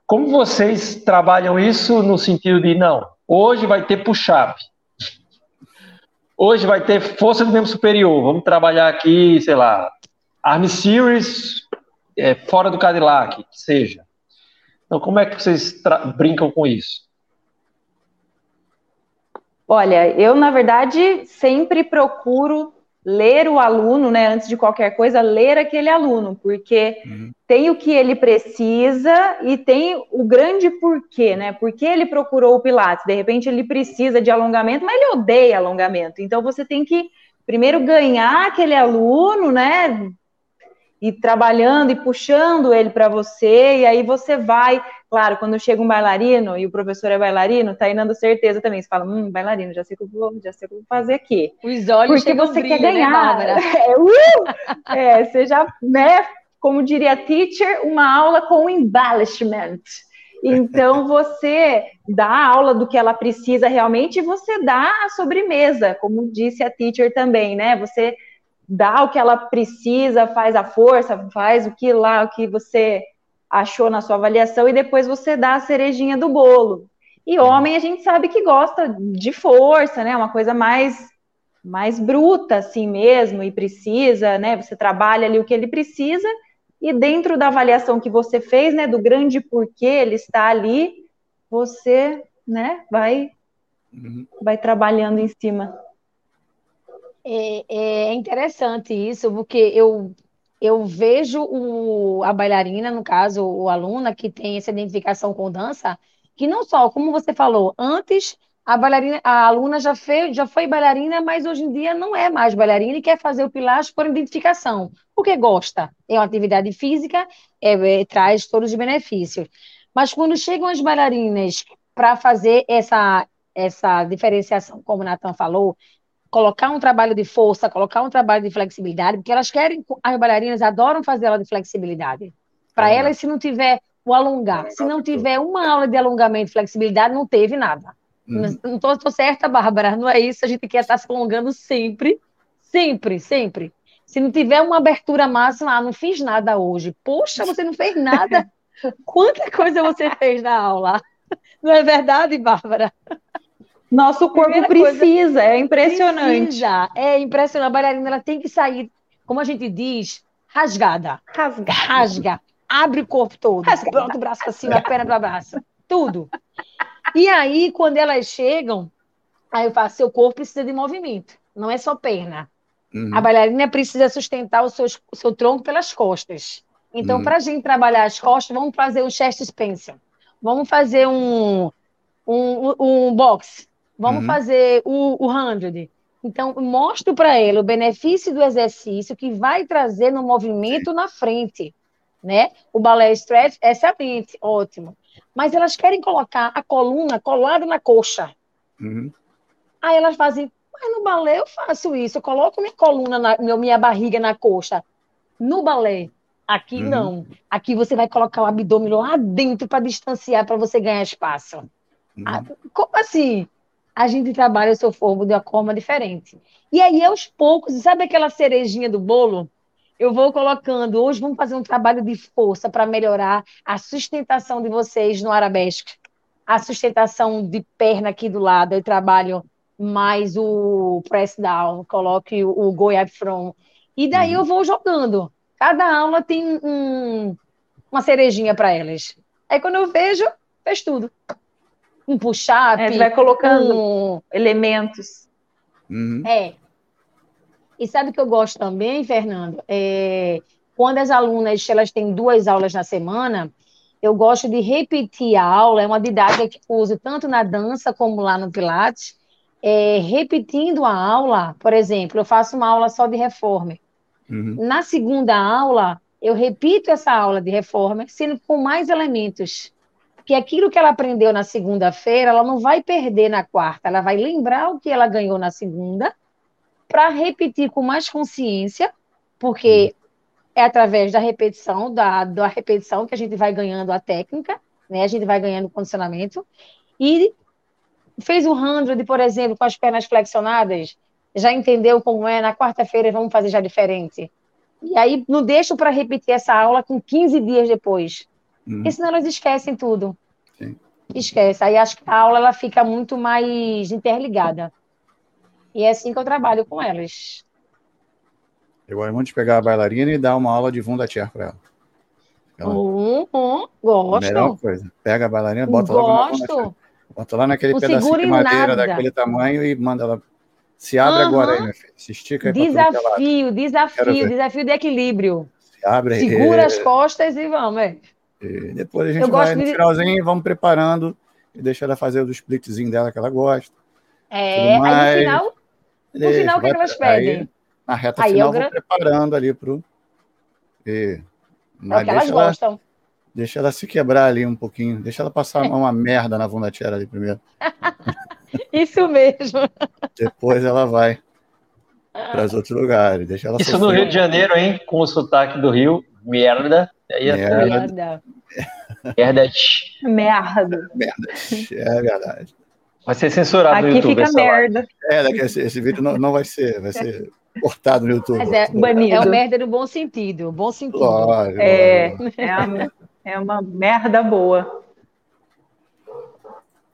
Como vocês trabalham isso no sentido de, não, hoje vai ter push-up, hoje vai ter força do membro superior, vamos trabalhar aqui, sei lá, Arm Series é, fora do Cadillac, que seja. Então, como é que vocês brincam com isso? Olha, eu, na verdade, sempre procuro ler o aluno, né, antes de qualquer coisa, ler aquele aluno, porque uhum. tem o que ele precisa e tem o grande porquê, né? Porque ele procurou o Pilates, de repente ele precisa de alongamento, mas ele odeia alongamento. Então você tem que primeiro ganhar aquele aluno, né? E trabalhando e puxando ele para você, e aí você vai Claro, quando chega um bailarino e o professor é bailarino, tá dando certeza também. Você fala, hum, bailarino, já sei o que eu vou, já sei o que eu vou fazer aqui. Os olhos Porque você brilho, quer né, ganhar. Né, é, uh! é, você já, né, como diria a teacher, uma aula com embellishment. Então você dá a aula do que ela precisa realmente e você dá a sobremesa, como disse a teacher também, né? Você dá o que ela precisa, faz a força, faz o que lá, o que você achou na sua avaliação e depois você dá a cerejinha do bolo. E homem a gente sabe que gosta de força, né? Uma coisa mais mais bruta assim mesmo e precisa, né? Você trabalha ali o que ele precisa e dentro da avaliação que você fez, né, do grande porquê ele está ali, você, né, vai uhum. vai trabalhando em cima. É, é, interessante isso, porque eu eu vejo o, a bailarina, no caso, o aluna que tem essa identificação com dança, que não só, como você falou, antes a bailarina, a aluna já, fez, já foi bailarina, mas hoje em dia não é mais bailarina e quer fazer o pilates por identificação, porque gosta. É uma atividade física, é, é, traz todos os benefícios. Mas quando chegam as bailarinas para fazer essa, essa diferenciação, como o Natan falou, colocar um trabalho de força, colocar um trabalho de flexibilidade, porque elas querem, as bailarinas adoram fazer aula de flexibilidade. Para é elas, se não tiver o alongar, se não tiver uma aula de alongamento e flexibilidade, não teve nada. Uhum. Não estou certa, Bárbara, não é isso. A gente quer estar se alongando sempre, sempre, sempre. Se não tiver uma abertura máxima, ah, não fiz nada hoje. Poxa, você não fez nada. Quanta coisa você fez na aula? Não é verdade, Bárbara? Nosso corpo precisa, coisa, é impressionante. Precisa, é impressionante. A bailarina ela tem que sair, como a gente diz, rasgada. Rasga. Rasga. Abre o corpo todo. Rasga. Pronto, o braço para cima, a perna para baixo. Tudo. E aí, quando elas chegam, aí eu faço, seu corpo precisa de movimento, não é só perna. Uhum. A bailarina precisa sustentar o seu, o seu tronco pelas costas. Então, uhum. para a gente trabalhar as costas, vamos fazer o chest expansion. Vamos fazer um, um, um box. Vamos uhum. fazer o, o hundred. Então, mostro para ela o benefício do exercício que vai trazer no movimento na frente. Né? O balé stretch é excelente, ótimo mas elas querem colocar a coluna colada na coxa. Uhum. Aí elas fazem, mas no balé eu faço isso, eu coloco minha coluna, na, minha barriga na coxa. No balé, aqui uhum. não. Aqui você vai colocar o abdômen lá dentro para distanciar, para você ganhar espaço. Uhum. Ah, como assim? A gente trabalha o seu formo de uma forma diferente. E aí, aos poucos, sabe aquela cerejinha do bolo? eu vou colocando. Hoje vamos fazer um trabalho de força para melhorar a sustentação de vocês no arabesque. A sustentação de perna aqui do lado. Eu trabalho mais o press down, coloque o, go up from. E daí uhum. eu vou jogando. Cada aula tem um, uma cerejinha para elas. Aí quando eu vejo, fez tudo. Um push-up. É, vai colocando um... elementos. Uhum. É, e sabe o que eu gosto também, Fernando? É, quando as alunas elas têm duas aulas na semana, eu gosto de repetir a aula, é uma didática que uso tanto na dança como lá no Pilates, é, repetindo a aula, por exemplo, eu faço uma aula só de reforma. Uhum. Na segunda aula, eu repito essa aula de reforma, sendo com mais elementos. Porque aquilo que ela aprendeu na segunda-feira, ela não vai perder na quarta, ela vai lembrar o que ela ganhou na segunda para repetir com mais consciência, porque é através da repetição, da, da repetição que a gente vai ganhando a técnica, né? A gente vai ganhando condicionamento. E fez o hundred, por exemplo, com as pernas flexionadas, já entendeu como é, na quarta-feira vamos fazer já diferente. E aí não deixo para repetir essa aula com 15 dias depois. Uhum. Porque senão elas esquecem tudo. Sim. Esquece. Aí acho que a aula ela fica muito mais interligada. E é assim que eu trabalho com elas. Eu gosto muito de pegar a bailarina e dar uma aula de Vunda Chair para ela. ela... Uhum, gosto. Melhor coisa. Pega a bailarina, bota gosto. logo na Bota lá naquele pedacinho de madeira nada. daquele tamanho e manda ela. Se abre uhum. agora aí, minha filha. Se estica aí Desafio, desafio, desafio de equilíbrio. Se abre aí. Segura as costas e vamos, é. E depois a gente eu vai no de... finalzinho, vamos preparando e deixa ela fazer o splitzinho dela que ela gosta. É, aí no final no final, o que, é que elas pedem? Aí, na reta aí final, vou preparando ali pro. E, é o que elas ela, gostam. Deixa ela se quebrar ali um pouquinho. Deixa ela passar uma merda na Vundatiera ali primeiro. Isso mesmo. Depois ela vai para os outros lugares. Deixa ela Isso sofrer. no Rio de Janeiro, hein? Com o sotaque do Rio. Merda. Aí é merda. Merda. Merda. Merda. É verdade. Vai ser censurado Aqui no YouTube. Aqui fica merda. Live. É, né, esse, esse, vídeo não, não vai ser, vai ser cortado no YouTube. Mas é, banido. é o merda no bom sentido, bom sentido. Lógico, é, é, uma, é uma merda boa.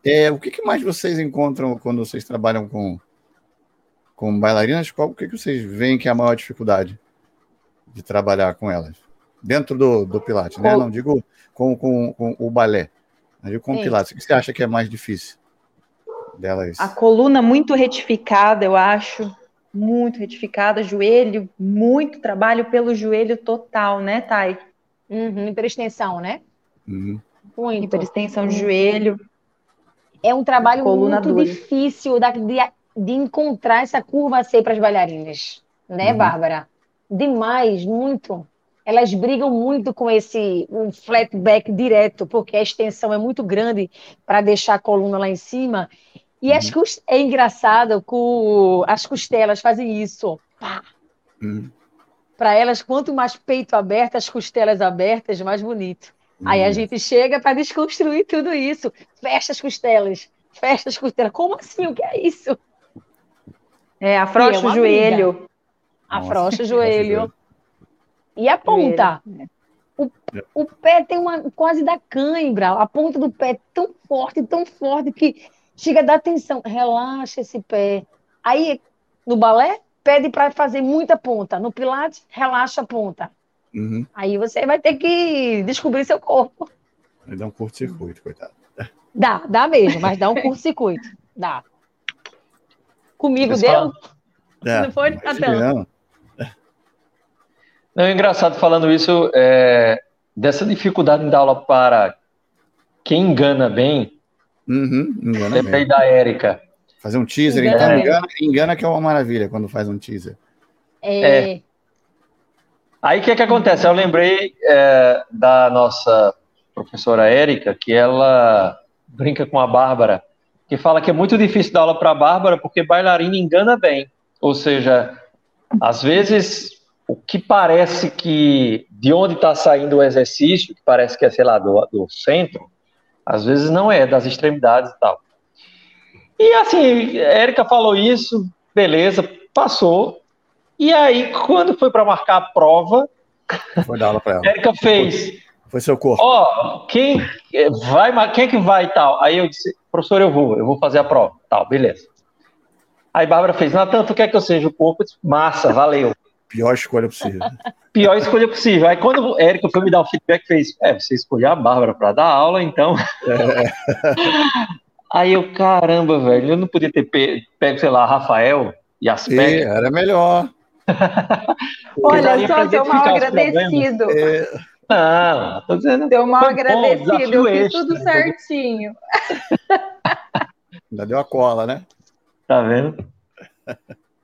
É, o que, que, mais vocês encontram quando vocês trabalham com, com bailarinas? Qual, o que, que vocês veem que é a maior dificuldade de trabalhar com elas? Dentro do, do Pilates, né? Não digo com, com, com o balé, mas digo com o Pilates. O que você acha que é mais difícil delas? A coluna muito retificada, eu acho. Muito retificada, joelho, muito trabalho pelo joelho total, né, Thay? Uhum, hiperextensão, né? Uhum. Muito. Hiperextensão de joelho. É um trabalho muito dura. difícil de, de, encontrar essa curva C para as bailarinas, né, uhum. Bárbara? Demais, muito. Elas brigam muito com esse um flat back direto, porque a extensão é muito grande para deixar a coluna lá em cima. E uhum. as cost... é engraçado que as costelas fazem isso. Uhum. Para elas, quanto mais peito aberto, as costelas abertas, mais bonito. Aí a gente chega para desconstruir tudo isso. Fecha as costelas, fecha as costelas. Como assim? O que é isso? É, afrouxa é o joelho. Afrouxa o joelho. E a ponta. O, o pé tem uma quase da cãibra. A ponta do pé é tão forte, tão forte que chega a dar atenção. Relaxa esse pé. Aí, no balé, pede para fazer muita ponta. No pilates, relaxa a ponta. Uhum. Aí você vai ter que descobrir seu corpo. Vai dar um curto-circuito, coitado. Dá, dá mesmo, mas dá um curto-circuito. Dá. Comigo deu? É, não foi, Não. Não, é engraçado falando isso, é, dessa dificuldade em dar aula para quem engana bem. Uhum, engana Lembrei da Érica. Fazer um teaser, engana então, engana, engana, que é uma maravilha quando faz um teaser. É. é. Aí o que, que acontece? Eu lembrei é, da nossa professora Érica, que ela brinca com a Bárbara, que fala que é muito difícil dar aula para a Bárbara porque bailarina engana bem. Ou seja, às vezes o que parece que de onde está saindo o exercício, que parece que é, sei lá, do, do centro, às vezes não é, das extremidades e tal. E assim, Érica falou isso, beleza, passou. E aí, quando foi para marcar a prova, foi dar aula para ela. Érica fez. Foi, foi seu corpo. Ó, oh, quem vai, quem é que vai e tal? Aí eu disse, professor, eu vou, eu vou fazer a prova, tal, beleza. Aí Bárbara fez, Natan, tu quer que eu seja o corpo? Disse, Massa, valeu. Pior escolha possível. Pior escolha possível. Aí quando o Érica foi me dar o feedback, fez, é, você escolheu a Bárbara para dar aula, então. É. Aí eu, caramba, velho, eu não podia ter pego, sei lá, Rafael e as pernas. Era melhor. Olha só, deu mal agradecido. É... Não, tô dizendo. Deu mal agradecido, eu fiz tudo certinho. Ainda deu a cola, né? Tá vendo?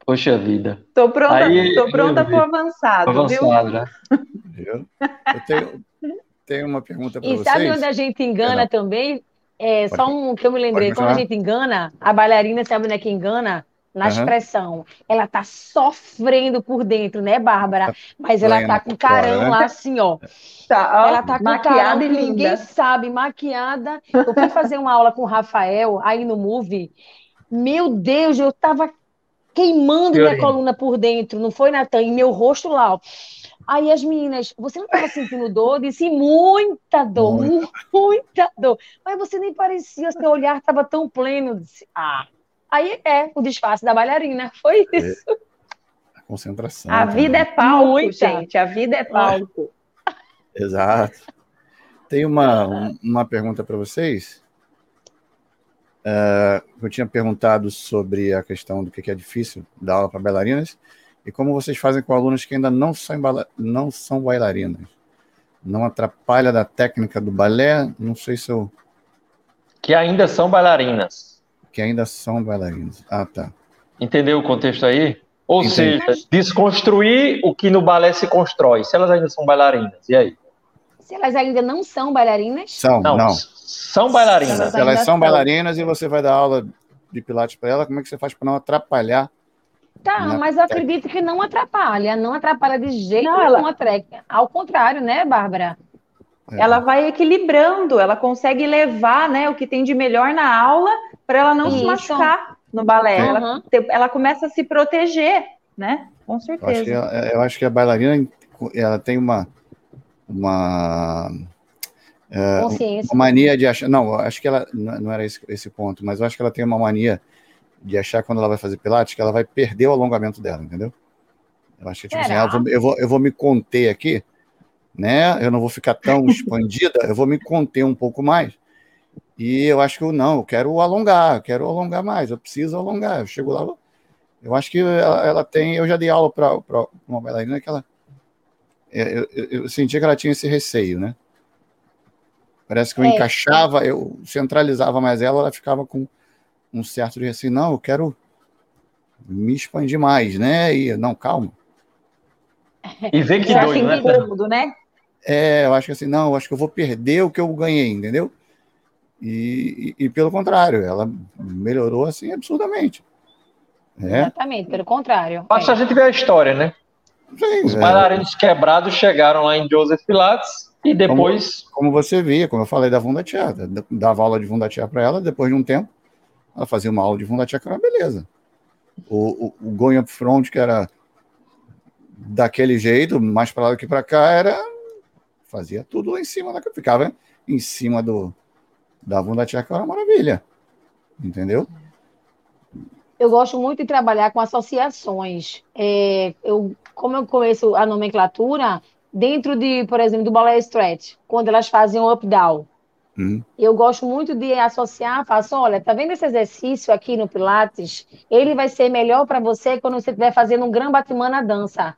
Poxa vida. Tô pronta, Aí, tô pronta pro avançado, avançado viu? viu? Eu tenho, tenho uma pergunta para vocês. E sabe onde a gente engana também? É, só um que eu me lembrei, quando a gente engana, a bailarina sabe onde é que engana? na uhum. expressão. Ela tá sofrendo por dentro, né, Bárbara? Tá Mas ela tá com carão lá assim, ó. Tá, ó ela tá com maquiada carão, e ninguém sabe, maquiada. Eu fui fazer uma aula com o Rafael aí no Move. Meu Deus, eu tava queimando minha coluna por dentro, não foi, Natan? E meu rosto lá, ó. Aí as meninas, você não estava sentindo dor? Eu disse, muita dor, muita. muita dor. Mas você nem parecia, seu olhar estava tão pleno. Eu disse, ah, Aí é o disfarce da bailarina. Foi é. isso. É. A concentração. A também. vida é palco, Muita. gente. A vida é palco. Exato. Tem uma, uma pergunta para vocês. Uh, eu tinha perguntado sobre a questão do que é difícil dar aula para bailarinas e como vocês fazem com alunos que ainda não são, não são bailarinas. Não atrapalha da técnica do balé? Não sei se eu. Que ainda são bailarinas que ainda são bailarinos. Ah, tá. Entendeu o contexto aí? Ou Entendi. seja, desconstruir o que no balé se constrói. Se elas ainda são bailarinas, e aí? Se elas ainda não são bailarinas? São, não. não. São bailarinas. Se elas são bailarinas e você vai dar aula de pilates para ela, como é que você faz para não atrapalhar? Tá, mas eu acredito que não atrapalha, não atrapalha de jeito não, nenhum ela... Ao contrário, né, Bárbara? É. Ela vai equilibrando, ela consegue levar né, o que tem de melhor na aula para ela não Isso. se machucar no balé. Uhum. Ela, ela, começa a se proteger, né? Com certeza. Eu acho que, eu acho que a bailarina ela tem uma, uma É. Uma mania de achar. Não, acho que ela. Não era esse, esse ponto, mas eu acho que ela tem uma mania de achar quando ela vai fazer Pilates que ela vai perder o alongamento dela, entendeu? Eu acho que, tipo assim, ah, eu, vou, eu, vou, eu vou me conter aqui, né? Eu não vou ficar tão expandida, eu vou me conter um pouco mais. E eu acho que eu não, eu quero alongar, eu quero alongar mais, eu preciso alongar. Eu chego lá, eu acho que ela, ela tem. Eu já dei aula para uma bailarina que ela. É, eu, eu, eu sentia que ela tinha esse receio, né? Parece que eu é, encaixava, eu centralizava mais ela, ela ficava com um certo de assim, não, eu quero me expandir mais, né? E não, calma. E vê que doido, né? Cômodo, né? É, eu acho que assim, não, eu acho que eu vou perder o que eu ganhei, entendeu? E, e, e pelo contrário, ela melhorou assim absurdamente. É. Exatamente, pelo contrário. Basta é. a gente ver a história, né? Sim, Os é. bailarinos quebrados chegaram lá em Joseph Pilates e depois. Como, como você via, como eu falei da Vundatia, dava aula de Vundatia para ela, depois de um tempo, ela fazia uma aula de Vundatia que era beleza. O, o, o Going Up Front, que era daquele jeito, mais para lá do que para cá, era. Fazia tudo lá em cima da. Ficava em cima do, da Vundatia, que era uma maravilha. Entendeu? Eu gosto muito de trabalhar com associações. É, eu, como eu conheço a nomenclatura, dentro de, por exemplo, do ballet stretch, quando elas fazem o up-down. Uhum. Eu gosto muito de associar, faço, olha, tá vendo esse exercício aqui no Pilates? Ele vai ser melhor para você quando você estiver fazendo um gran batimã na dança.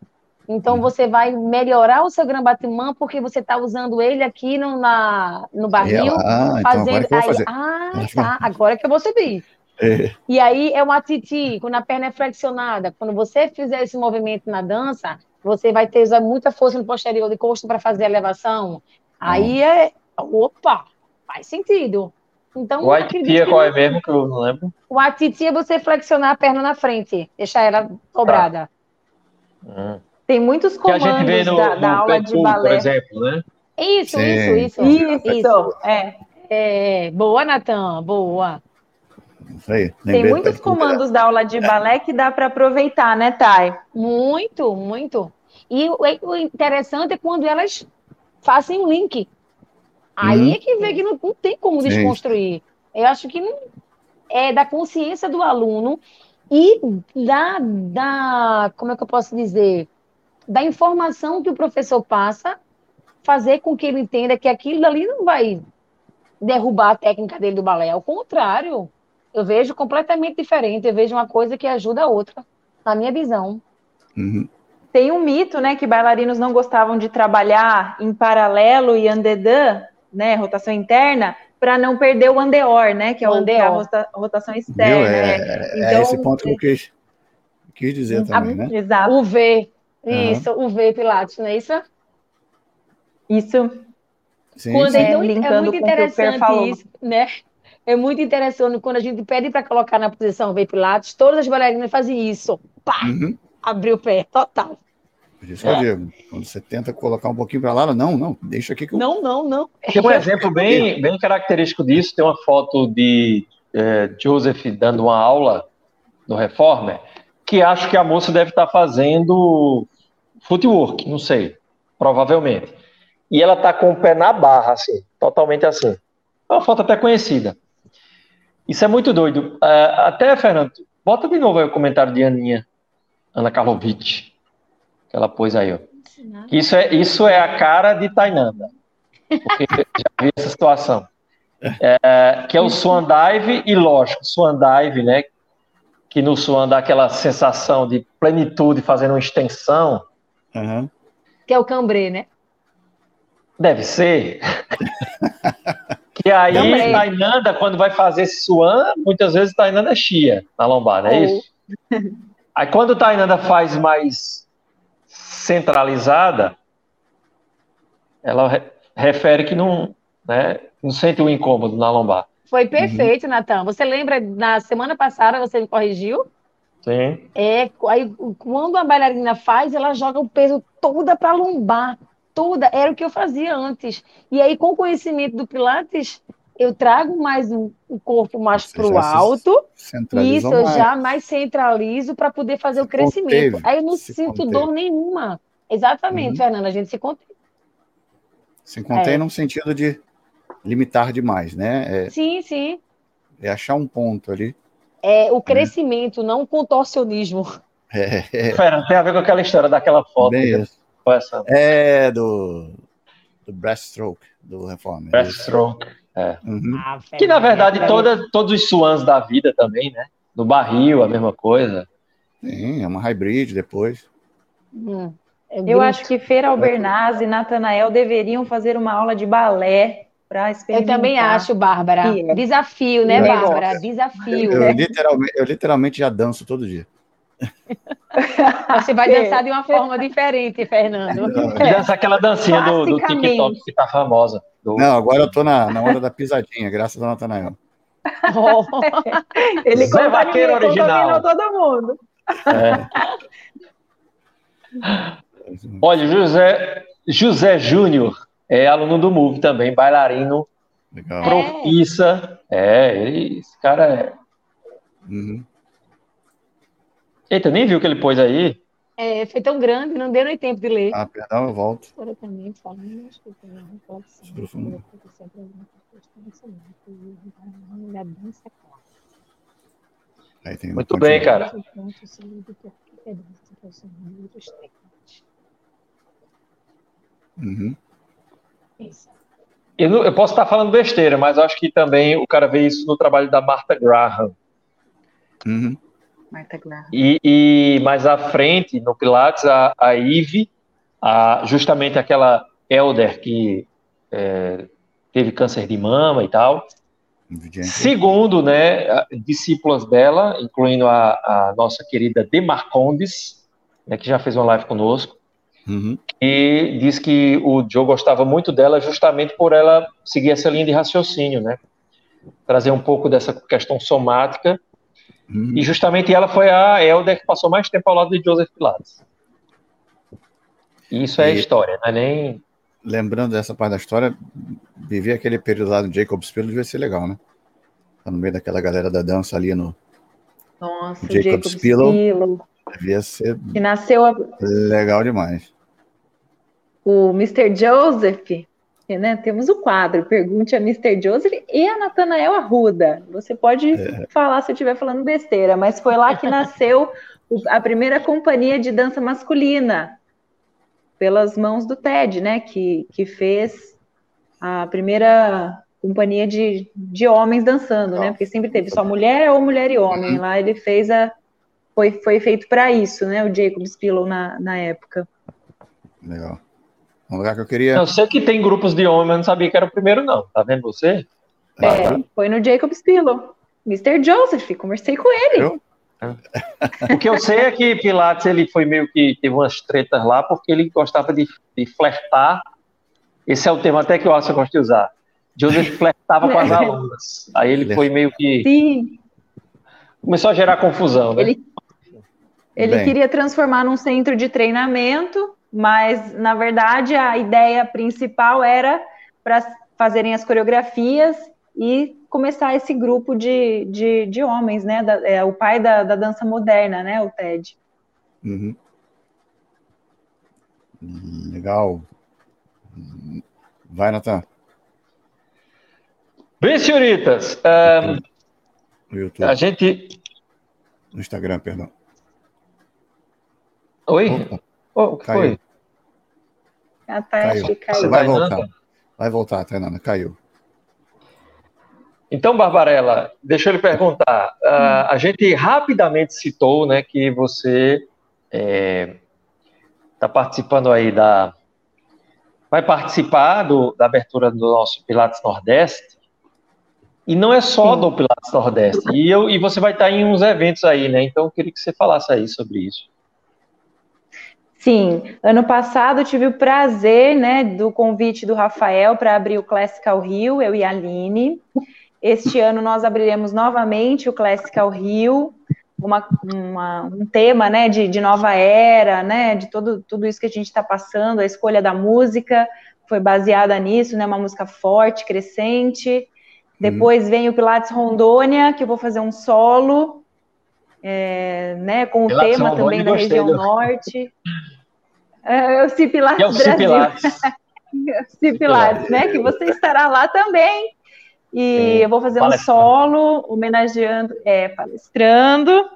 Então uhum. você vai melhorar o seu gran batimã porque você está usando ele aqui no, na, no barril, ah, fazendo. Então agora aí, ah, tá, agora que eu vou subir. É. E aí é uma titi, quando a perna é flexionada. Quando você fizer esse movimento na dança, você vai ter usar muita força no posterior de costo para fazer a elevação. Aí hum. é. Opa! Faz sentido. Então, o atitia qual é mesmo que eu não lembro? O atitia é você flexionar a perna na frente, deixar ela dobrada. Tá. Hum. Tem muitos comandos que a gente vê no, da, da aula de balé. Por exemplo, né? Isso, isso, isso, isso. Isso, é. é. Boa, Natan, boa. Aí, Tem muitos comandos da aula de balé que dá para aproveitar, né, Thay? Muito, muito. E o interessante é quando elas fazem um link. Aí hum. é que vê que não, não tem como Sim. desconstruir. Eu acho que não, é da consciência do aluno e da, da, como é que eu posso dizer, da informação que o professor passa, fazer com que ele entenda que aquilo ali não vai derrubar a técnica dele do balé. Ao contrário, eu vejo completamente diferente. Eu vejo uma coisa que ajuda a outra, na minha visão. Uhum. Tem um mito, né, que bailarinos não gostavam de trabalhar em paralelo e andedan, né, rotação interna, para não perder o andeor, né, que é, o, é a rota, rotação externa. É, né? então, é esse ponto que eu quis, quis dizer também, a, né? Exato. O V, isso, uhum. o V Pilates, não é isso? Isso. Sim, Quando, sim. Então, é muito interessante isso, né? É muito interessante quando a gente pede para colocar na posição V Pilates, todas as bailarinas fazem isso. Pá! Uhum. Abriu o pé, total. Por isso, é. Diego, quando você tenta colocar um pouquinho para lá, não, não, deixa aqui que eu... Não, não, não. Tem um exemplo bem, bem característico disso, tem uma foto de é, Joseph dando uma aula no Reformer, que acho que a moça deve estar tá fazendo footwork, não sei, provavelmente. E ela está com o pé na barra, assim, totalmente assim. É uma foto até conhecida. Isso é muito doido. Uh, até, Fernando, bota de novo aí o comentário de Aninha, Ana Karlovic, que ela pôs aí, ó. Isso é, isso é a cara de Tainanda. Porque já vi essa situação. É, que é o Swan Dive, e lógico, Swan Dive, né? Que no Swan dá aquela sensação de plenitude fazendo uma extensão. Uhum. Que é o cambré, né? Deve ser. E aí, Também. Tainanda, quando vai fazer Swan, muitas vezes Tainanda é chia na lombada, é isso? Aí quando Tainanda faz mais centralizada, ela re refere que não, né, não sente o um incômodo na lombar. Foi uhum. perfeito, uhum. Natan. Você lembra, na semana passada você me corrigiu? Sim. É, aí quando a bailarina faz, ela joga o peso toda para lombar toda era o que eu fazia antes. E aí, com o conhecimento do Pilates, eu trago mais o, o corpo mais para o alto. Isso eu mais. já mais centralizo para poder fazer se o crescimento. Conteve, aí eu não sinto conteve. dor nenhuma. Exatamente, uhum. Fernanda, a gente se contém. Se contém é. no sentido de limitar demais, né? É, sim, sim. É achar um ponto ali. É o crescimento, é. não o contorcionismo. É, é. Tem a ver com aquela história daquela foto. Bem, essa. É do, do breaststroke, do Reformer. Breaststroke, é. Uhum. Ah, que na verdade toda, todos os swans da vida também, né? No barril, a mesma coisa. Sim, é uma hybrid depois. Hum, é eu acho que Feira Albernaz e Natanael deveriam fazer uma aula de balé para experimentar. Eu também acho, Bárbara. Desafio, né, Bárbara? Desafio. Eu, literalmente, eu literalmente já danço todo dia. Você vai dançar de uma forma diferente, Fernando. Dança aquela dancinha do, do TikTok que tá famosa. Do... Não, agora eu tô na, na hora da pisadinha, graças a Natanael. Oh. Ele Zé Vaqueiro original. todo mundo. É. Olha, José, José Júnior é aluno do MOVE também, bailarino, Legal. profissa. É, ele, esse cara é. Uhum. Eita, nem viu o que ele pôs aí? É, foi tão grande, não deu nem tempo de ler. Ah, perdão, eu volto. Muito bem, cara. Uhum. Eu, eu, posso estar falando besteira, mas acho que também o cara vê isso no trabalho da Martha Graham. Uhum. Graham. E, e, mais à frente, no Pilates, a, a Eve, a, justamente aquela elder que é, teve câncer de mama e tal. Segundo, né, discípulas dela, incluindo a, a nossa querida Demarcondes, né, que já fez uma live conosco, Uhum. E diz que o Joe gostava muito dela justamente por ela seguir essa linha de raciocínio, né? Trazer um pouco dessa questão somática. Uhum. E justamente ela foi a Elder que passou mais tempo ao lado de Joseph Pilates. Isso é e, história, não é nem. Lembrando dessa parte da história, viver aquele período lá no Jacob's Pillow devia ser legal, né? Tá no meio daquela galera da dança ali no Nossa, Jacob's, Jacob's Pillow. Pillow. Devia ser que nasceu a... legal demais o Mr. Joseph, né? Temos o quadro, pergunte a Mr. Joseph e a Natanael Arruda. Você pode é. falar se eu estiver falando besteira, mas foi lá que nasceu a primeira companhia de dança masculina, pelas mãos do Ted, né? Que, que fez a primeira companhia de, de homens dançando, né? Porque sempre teve só mulher ou mulher e homem. Uhum. Lá ele fez a. Foi, foi feito para isso, né? O Jacob Spillow na, na época. Legal. Um lugar que eu queria. Eu sei que tem grupos de homens, mas não sabia que era o primeiro, não. Tá vendo você? É, foi no Jacob Spillo. Mr. Joseph, conversei com ele. Eu? O que eu sei é que Pilates ele foi meio que teve umas tretas lá porque ele gostava de, de flertar. Esse é o termo até que o Assa gosta de usar. Joseph flertava com as alunas. Aí ele foi meio que. Sim. Começou a gerar confusão, né? Ele, ele queria transformar num centro de treinamento mas na verdade a ideia principal era para fazerem as coreografias e começar esse grupo de, de, de homens, né? Da, é, o pai da, da dança moderna, né? O Ted. Uhum. Legal. Vai, Natan. Bem, senhoritas, um, a gente. No Instagram, perdão. Oi? Opa. Oh, o que caiu. foi? Tá, caiu. caiu. Você vai voltar. Vai voltar, Tainana, caiu. Então, Barbarella, deixa eu lhe perguntar. Uh, a gente rapidamente citou né, que você está é, tá participando aí da. Vai participar do, da abertura do nosso Pilates Nordeste. E não é só Sim. do Pilates Nordeste. E, eu, e você vai estar em uns eventos aí, né? Então eu queria que você falasse aí sobre isso. Sim, ano passado tive o prazer, né, do convite do Rafael para abrir o Classical Rio, eu e a Aline. Este ano nós abriremos novamente o Classical Rio, uma, uma, um tema, né, de, de, nova era, né, de todo, tudo isso que a gente está passando, a escolha da música foi baseada nisso, né, uma música forte, crescente. Depois uhum. vem o Pilates Rondônia, que eu vou fazer um solo, é, né, com o Pilates tema também da região norte. É, é o Cipilates é o Brasil. Pilates, né? Que você estará lá também. E Sim. eu vou fazer um solo homenageando, é, palestrando.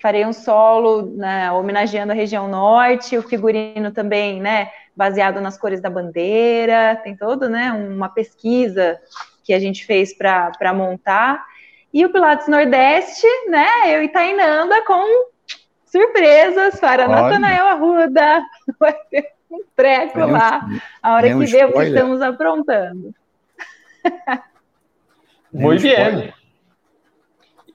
Farei um solo né, homenageando a região norte, o figurino também, né? Baseado nas cores da bandeira, tem todo, né? Uma pesquisa que a gente fez para montar. E o Pilates Nordeste, né? Eu e Tainanda com surpresas para Olha. Natanael Arruda. Vai ter um treco é lá. a hora que vê o que estamos aprontando. Muito bem.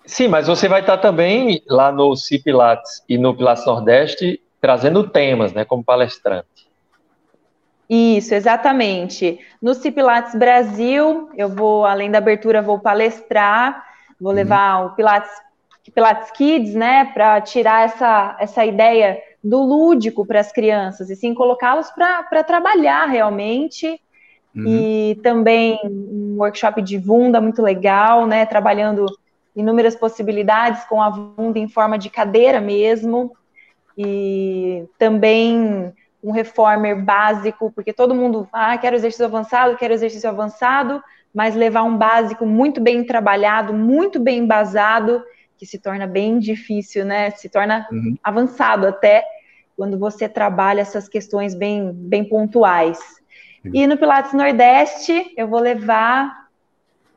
Sim, mas você vai estar também lá no C Pilates e no Pilates Nordeste trazendo temas, né, como palestrante. Isso, exatamente. No C Pilates Brasil, eu vou, além da abertura, vou palestrar, vou uhum. levar o Pilates, Pilates Kids, né, para tirar essa, essa ideia do lúdico para as crianças, e sim colocá-los para trabalhar realmente. Uhum. E também um workshop de Vunda muito legal, né? Trabalhando inúmeras possibilidades com a Vunda em forma de cadeira mesmo. E também um reformer básico, porque todo mundo, ah, quero exercício avançado, quero exercício avançado, mas levar um básico muito bem trabalhado, muito bem embasado, que se torna bem difícil, né? Se torna uhum. avançado até quando você trabalha essas questões bem, bem pontuais. Uhum. E no Pilates Nordeste, eu vou levar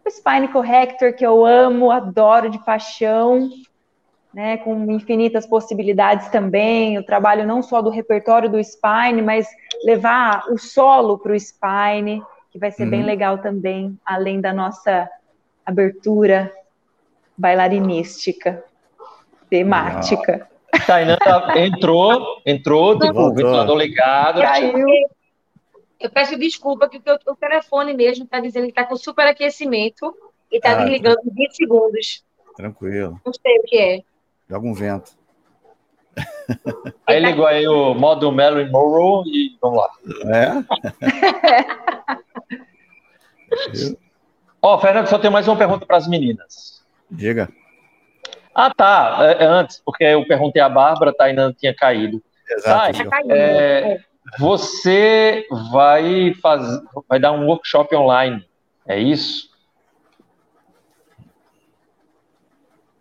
o Spine Corrector, que eu amo, adoro de paixão, né, com infinitas possibilidades também. O trabalho não só do repertório do Spine, mas levar o solo para o Spine, que vai ser uhum. bem legal também, além da nossa abertura bailarinística, temática. Tainan entrou, entrou, tipo, o ventilador ligado. Caiu. Eu peço desculpa que o, telefone mesmo está dizendo que está com superaquecimento e está ah, desligando em 20 segundos. Tranquilo. Não sei o que é. Joga um vento. Aí ligou aí o modo Marilyn Monroe e vamos lá. É? Ó, oh, Fernando, só tem mais uma pergunta para as meninas. Diga. Ah, tá. É, é, antes, porque eu perguntei a Bárbara, tá, ainda não tinha caído. Exato. Tá, é, é, você vai fazer, vai dar um workshop online, é isso?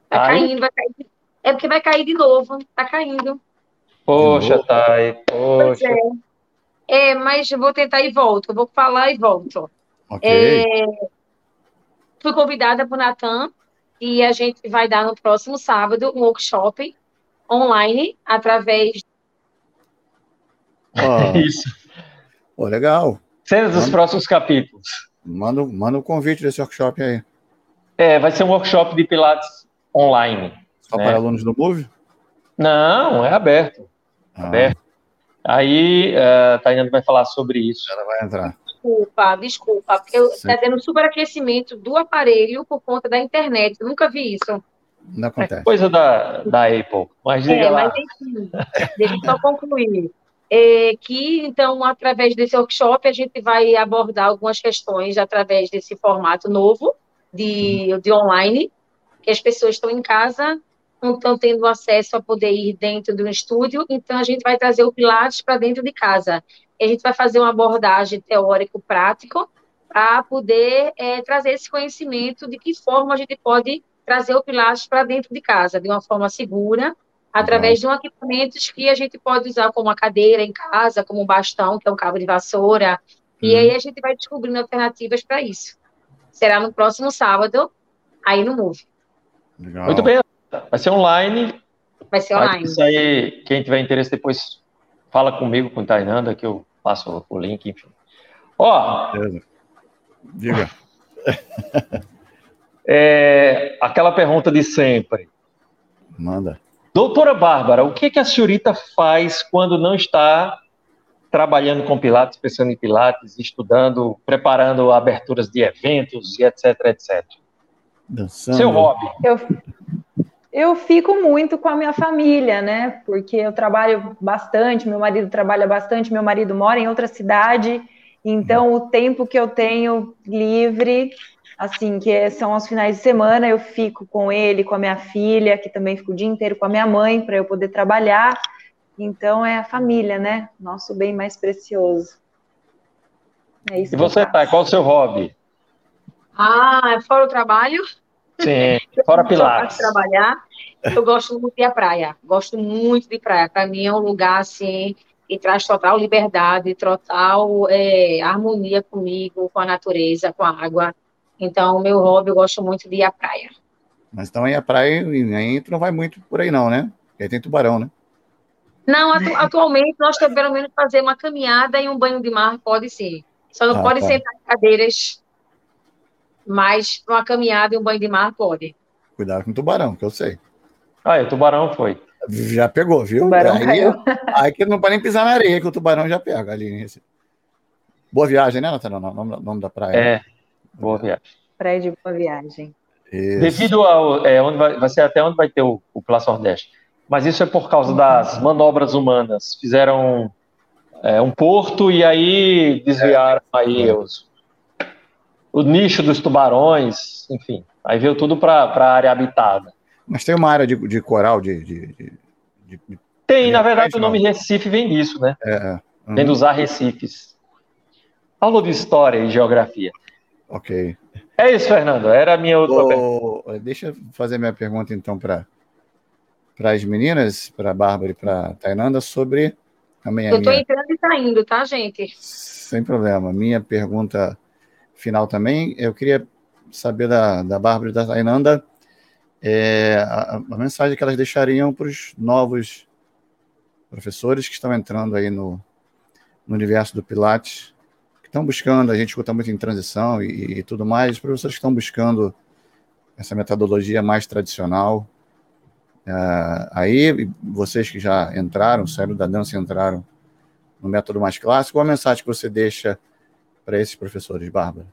Tá caindo, vai cair. É porque vai cair de novo, tá caindo. Poxa, Thay, poxa. É. é. mas eu vou tentar e volto. Eu vou falar e volto. Ok. É, fui convidada por Natan e a gente vai dar no próximo sábado um workshop online através. Oh, Isso. Oh, legal. Cenas dos próximos capítulos. Manda, manda o um convite desse workshop aí. É, vai ser um workshop de Pilates online. Só né? para alunos do Move? Não, é aberto. Ah. Aberto. Aí uh, a Tainá vai falar sobre isso. Ela vai entrar desculpa, desculpa, porque está tendo superaquecimento do aparelho por conta da internet. Eu nunca vi isso. Não acontece. É coisa da, da Apple. Mas diga é, lá. Mas, enfim, deixa eu só concluir. É, que, então, através desse workshop, a gente vai abordar algumas questões através desse formato novo de, de online, que as pessoas estão em casa, não estão tendo acesso a poder ir dentro de um estúdio, então a gente vai trazer o Pilates para dentro de casa a gente vai fazer uma abordagem teórico-prático para poder é, trazer esse conhecimento de que forma a gente pode trazer o Pilates para dentro de casa, de uma forma segura, através uhum. de um equipamento que a gente pode usar como uma cadeira em casa, como um bastão, que é um cabo de vassoura, uhum. e aí a gente vai descobrindo alternativas para isso. Será no próximo sábado, aí no Move. Legal. Muito bem, vai ser online. Vai ser online. Isso aí, quem tiver interesse depois fala comigo, com o Tainanda, que eu passo o link, enfim. Ó. Diga. é, aquela pergunta de sempre. Manda. Doutora Bárbara, o que, que a senhorita faz quando não está trabalhando com Pilates, pensando em Pilates, estudando, preparando aberturas de eventos e etc, etc? Dançando. Seu hobby. Eu, eu fico muito com a minha família, né? Porque eu trabalho bastante, meu marido trabalha bastante, meu marido mora em outra cidade, então o tempo que eu tenho livre, assim, que são aos finais de semana, eu fico com ele, com a minha filha, que também fico o dia inteiro com a minha mãe para eu poder trabalhar. Então é a família, né? Nosso bem mais precioso. É e você, tá? Qual o seu hobby? Ah, fora o trabalho? Sim, fora Pilates. trabalhar. Eu gosto muito de ir à praia. Gosto muito de praia. Para mim é um lugar assim que traz total liberdade, total é, harmonia comigo, com a natureza, com a água. Então, meu hobby, eu gosto muito de ir à praia. Mas então aí a praia, aí tu não vai muito por aí não, né? Porque aí tem tubarão, né? Não, atu atualmente nós temos pelo menos fazer uma caminhada e um banho de mar, pode sim. Só não ah, pode tá. sentar em cadeiras, mas uma caminhada e um banho de mar pode. Cuidado com o tubarão, que eu sei. Ah, o tubarão foi. Já pegou, viu? Tubarão aí, caiu. aí que não pode nem pisar na areia, que o tubarão já pega ali. Nesse... Boa viagem, né, Natália? O nome, nome da praia. É, boa viagem. Praia de boa viagem. Isso. Devido ao. É, onde vai, vai ser até onde vai ter o, o Nordeste mas isso é por causa das manobras humanas. Fizeram é, um porto e aí desviaram é. aí os, o nicho dos tubarões, enfim. Aí veio tudo para a área habitada. Mas tem uma área de, de coral, de, de, de, de Tem, na verdade, o nome Recife vem disso, né? É, é. Uhum. Vem dos arrecifes. Aula de história e geografia. Ok. É isso, Fernando. Era a minha outra pergunta. Deixa eu fazer minha pergunta, então, para para as meninas, para a Bárbara e para a Tainanda, sobre também a Eu estou minha... entrando e saindo, tá, gente? Sem problema. Minha pergunta final também, eu queria saber da, da Bárbara e da Tainanda é, a, a mensagem que elas deixariam para os novos professores que estão entrando aí no, no universo do Pilates, que estão buscando, a gente escuta muito em transição e, e tudo mais, os professores que estão buscando essa metodologia mais tradicional, Uh, aí, vocês que já entraram, saíram da dança e entraram no método mais clássico, qual a mensagem que você deixa para esses professores, Bárbara?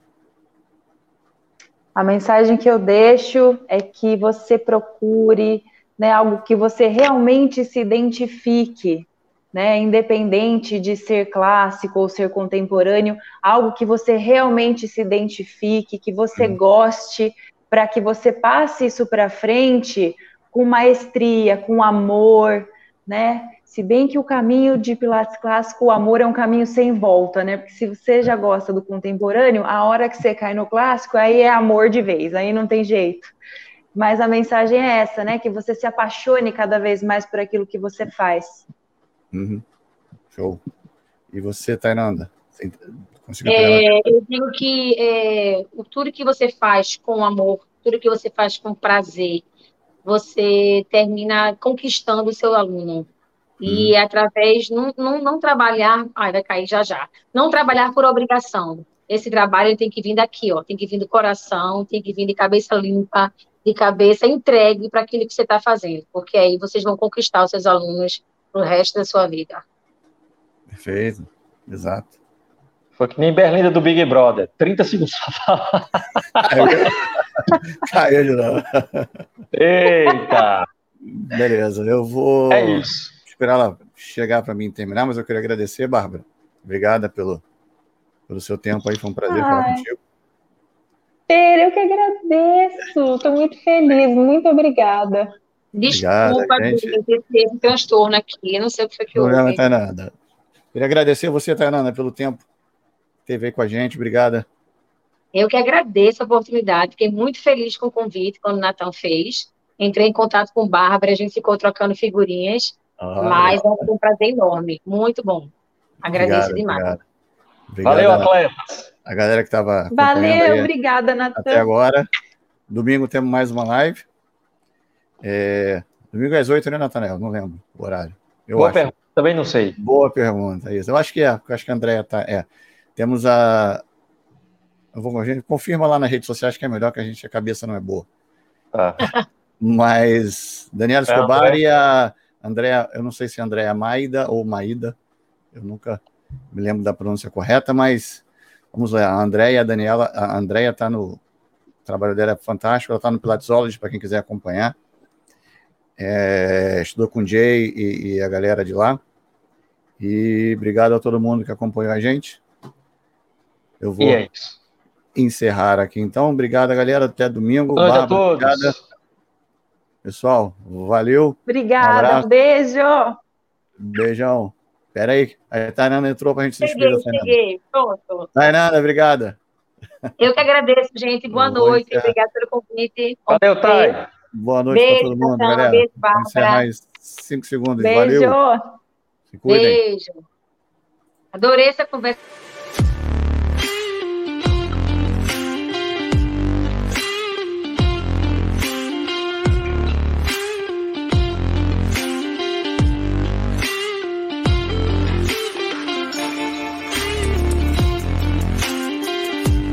A mensagem que eu deixo é que você procure né, algo que você realmente se identifique, né, independente de ser clássico ou ser contemporâneo, algo que você realmente se identifique, que você hum. goste, para que você passe isso para frente com maestria, com amor, né? Se bem que o caminho de Pilates clássico, o amor é um caminho sem volta, né? Porque se você já gosta do contemporâneo, a hora que você cai no clássico, aí é amor de vez, aí não tem jeito. Mas a mensagem é essa, né? Que você se apaixone cada vez mais por aquilo que você faz. Uhum. Show. E você, Tainanda? É, eu digo que é, tudo que você faz com amor, tudo que você faz com prazer, você termina conquistando o seu aluno. E hum. através, não, não, não trabalhar, ai, vai cair já já, não trabalhar por obrigação. Esse trabalho tem que vir daqui, ó, tem que vir do coração, tem que vir de cabeça limpa, de cabeça entregue para aquilo que você está fazendo, porque aí vocês vão conquistar os seus alunos para o resto da sua vida. Perfeito, exato. Foi que nem Berlinda do Big Brother. 30 segundos pra falar. Caiu de novo. Eita! Beleza, eu vou é isso. Esperar ela chegar para mim terminar, mas eu queria agradecer, Bárbara. Obrigada pelo, pelo seu tempo aí, foi um prazer Ai. falar contigo. Pedro, eu que agradeço, estou muito feliz, muito obrigada. Desculpa, gente... ter um transtorno aqui, não sei o que foi que houve. Não tem nada. Queria agradecer a você, Tainana, pelo tempo TV com a gente. Obrigada. Eu que agradeço a oportunidade, fiquei muito feliz com o convite quando o Natan fez. Entrei em contato com Bárbara, a gente ficou trocando figurinhas, ah, mas é um prazer enorme, muito bom. Agradeço obrigado, demais. Obrigado. Obrigado, Valeu, atletas. A galera que estava. Valeu, obrigada, Natan. Até agora. Domingo temos mais uma live. É... Domingo às oito, né, Natanel? Não lembro o horário. Eu Boa acho. pergunta, também não sei. Boa pergunta, isso. Eu acho que é, eu acho que a Andréia tá. É. Temos a. Eu vou, a gente confirma lá nas redes sociais que é melhor, que a gente a cabeça não é boa. Ah. Mas Daniela é, Escobar é, e a Andréa, eu não sei se é Andréa Maida ou Maída, eu nunca me lembro da pronúncia correta, mas vamos lá, a Andréia a Daniela, a Andréia está no. O trabalho dela é fantástico, ela está no Pilatesology, para quem quiser acompanhar. É, estudou com o Jay e, e, a galera de lá. E obrigado a todo mundo que acompanhou a gente. Eu vou é encerrar aqui então. Obrigado, galera. Até domingo. Noite a todos. Obrigada. Pessoal, valeu. Obrigada. Um beijo. Beijão. Espera aí, a Tainana entrou para a gente se despedir. Cheguei, cheguei, pronto. Tainana, obrigada. Eu que agradeço, gente. Boa noite. Obrigada pelo convite. Valeu, Thay. Boa noite para todo mundo, galera. Beijo, Bárbara. mais cinco segundos. Beijo. Valeu. Beijo. Adorei essa conversa.